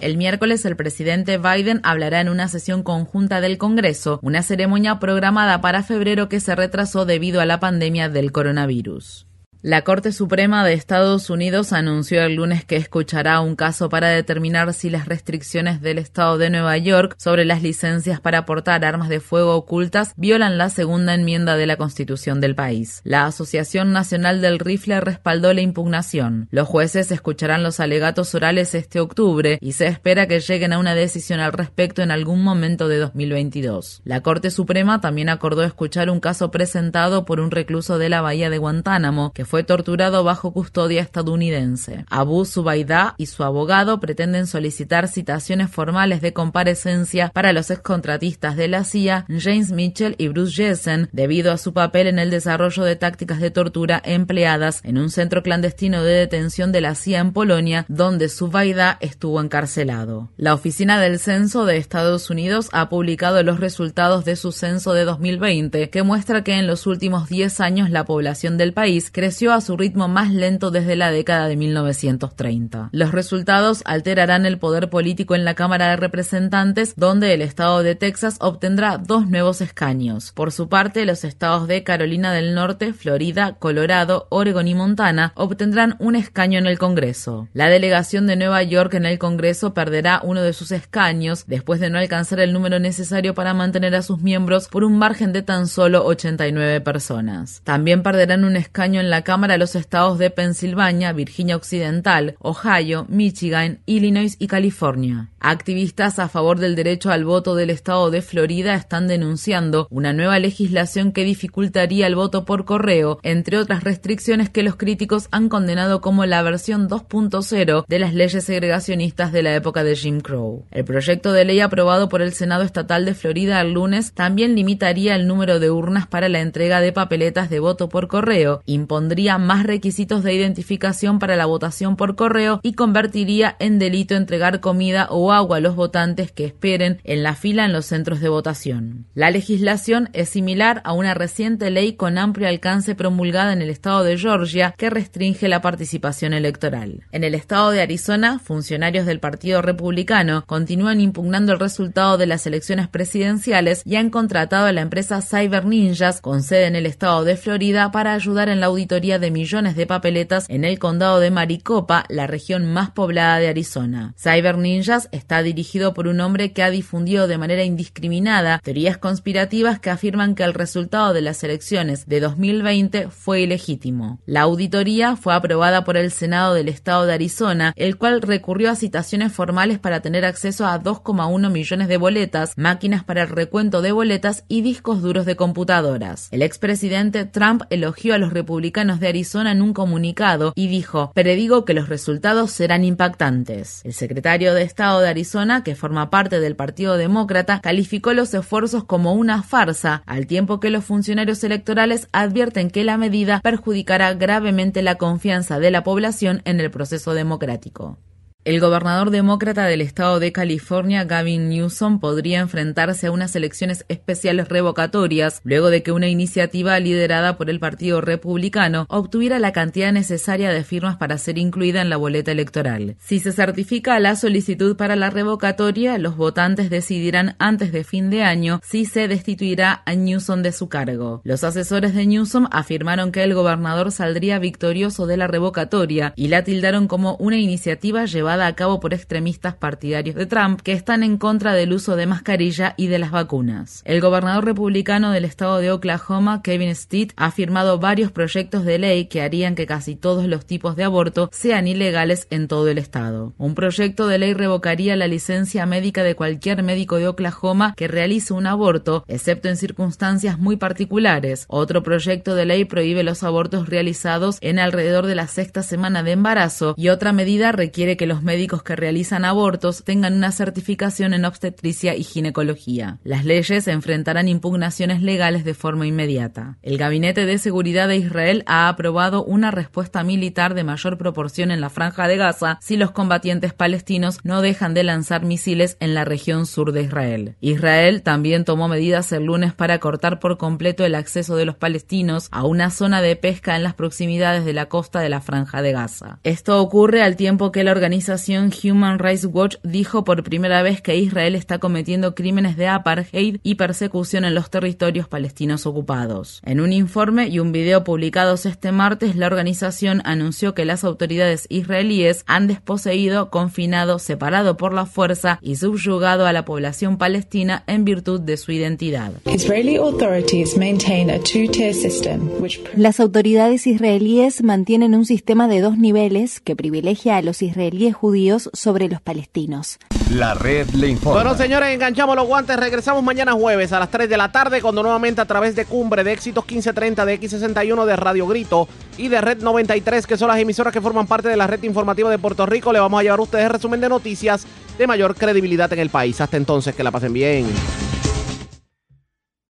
El miércoles el presidente Biden hablará en una sesión conjunta del Congreso, una ceremonia programada para febrero que se retrasó debido a la pandemia del coronavirus. La Corte Suprema de Estados Unidos anunció el lunes que escuchará un caso para determinar si las restricciones del Estado de Nueva York sobre las licencias para portar armas de fuego ocultas violan la segunda enmienda de la Constitución del país. La Asociación Nacional del Rifle respaldó la impugnación. Los jueces escucharán los alegatos orales este octubre y se espera que lleguen a una decisión al respecto en algún momento de 2022. La Corte Suprema también acordó escuchar un caso presentado por un recluso de la Bahía de Guantánamo que fue fue torturado bajo custodia estadounidense. Abu Zubaydah y su abogado pretenden solicitar citaciones formales de comparecencia para los excontratistas de la CIA, James Mitchell y Bruce Jessen, debido a su papel en el desarrollo de tácticas de tortura empleadas en un centro clandestino de detención de la CIA en Polonia, donde Zubaydah estuvo encarcelado. La Oficina del Censo de Estados Unidos ha publicado los resultados de su censo de 2020, que muestra que en los últimos 10 años la población del país creció a su ritmo más lento desde la década de 1930. Los resultados alterarán el poder político en la Cámara de Representantes, donde el estado de Texas obtendrá dos nuevos escaños. Por su parte, los estados de Carolina del Norte, Florida, Colorado, Oregon y Montana obtendrán un escaño en el Congreso. La delegación de Nueva York en el Congreso perderá uno de sus escaños después de no alcanzar el número necesario para mantener a sus miembros por un margen de tan solo 89 personas. También perderán un escaño en la Cámara los estados de Pensilvania, Virginia Occidental, Ohio, Michigan, Illinois y California. Activistas a favor del derecho al voto del estado de Florida están denunciando una nueva legislación que dificultaría el voto por correo, entre otras restricciones que los críticos han condenado como la versión 2.0 de las leyes segregacionistas de la época de Jim Crow. El proyecto de ley aprobado por el Senado Estatal de Florida el lunes también limitaría el número de urnas para la entrega de papeletas de voto por correo, impondría más requisitos de identificación para la votación por correo y convertiría en delito entregar comida o agua a los votantes que esperen en la fila en los centros de votación. La legislación es similar a una reciente ley con amplio alcance promulgada en el estado de Georgia que restringe la participación electoral. En el estado de Arizona, funcionarios del Partido Republicano continúan impugnando el resultado de las elecciones presidenciales y han contratado a la empresa Cyber Ninjas con sede en el estado de Florida para ayudar en la auditoría de millones de papeletas en el condado de Maricopa, la región más poblada de Arizona. Cyber Ninjas está dirigido por un hombre que ha difundido de manera indiscriminada teorías conspirativas que afirman que el resultado de las elecciones de 2020 fue ilegítimo. La auditoría fue aprobada por el Senado del estado de Arizona, el cual recurrió a citaciones formales para tener acceso a 2,1 millones de boletas, máquinas para el recuento de boletas y discos duros de computadoras. El expresidente Trump elogió a los republicanos de Arizona en un comunicado y dijo, predigo que los resultados serán impactantes. El secretario de Estado de Arizona, que forma parte del Partido Demócrata, calificó los esfuerzos como una farsa, al tiempo que los funcionarios electorales advierten que la medida perjudicará gravemente la confianza de la población en el proceso democrático. El gobernador demócrata del estado de California, Gavin Newsom, podría enfrentarse a unas elecciones especiales revocatorias luego de que una iniciativa liderada por el Partido Republicano obtuviera la cantidad necesaria de firmas para ser incluida en la boleta electoral. Si se certifica la solicitud para la revocatoria, los votantes decidirán antes de fin de año si se destituirá a Newsom de su cargo. Los asesores de Newsom afirmaron que el gobernador saldría victorioso de la revocatoria y la tildaron como una iniciativa llevada a cabo por extremistas partidarios de Trump que están en contra del uso de mascarilla y de las vacunas. El gobernador republicano del estado de Oklahoma, Kevin Stitt, ha firmado varios proyectos de ley que harían que casi todos los tipos de aborto sean ilegales en todo el estado. Un proyecto de ley revocaría la licencia médica de cualquier médico de Oklahoma que realice un aborto, excepto en circunstancias muy particulares. Otro proyecto de ley prohíbe los abortos realizados en alrededor de la sexta semana de embarazo y otra medida requiere que los médicos que realizan abortos tengan una certificación en obstetricia y ginecología. Las leyes enfrentarán impugnaciones legales de forma inmediata. El Gabinete de Seguridad de Israel ha aprobado una respuesta militar de mayor proporción en la franja de Gaza si los combatientes palestinos no dejan de lanzar misiles en la región sur de Israel. Israel también tomó medidas el lunes para cortar por completo el acceso de los palestinos a una zona de pesca en las proximidades de la costa de la franja de Gaza. Esto ocurre al tiempo que la organización Human Rights Watch dijo por primera vez que Israel está cometiendo crímenes de apartheid y persecución en los territorios palestinos ocupados. En un informe y un video publicados este martes, la organización anunció que las autoridades israelíes han desposeído, confinado, separado por la fuerza y subyugado a la población palestina en virtud de su identidad. Las autoridades israelíes mantienen un sistema de dos niveles que privilegia a los israelíes judíos sobre los palestinos. La red le informa. Bueno, señores, enganchamos los guantes. Regresamos mañana jueves a las 3 de la tarde, cuando nuevamente a través de Cumbre de Éxitos 1530, de X61, de Radio Grito y de Red 93, que son las emisoras que forman parte de la red informativa de Puerto Rico, le vamos a llevar a ustedes resumen de noticias de mayor credibilidad en el país. Hasta entonces, que la pasen bien.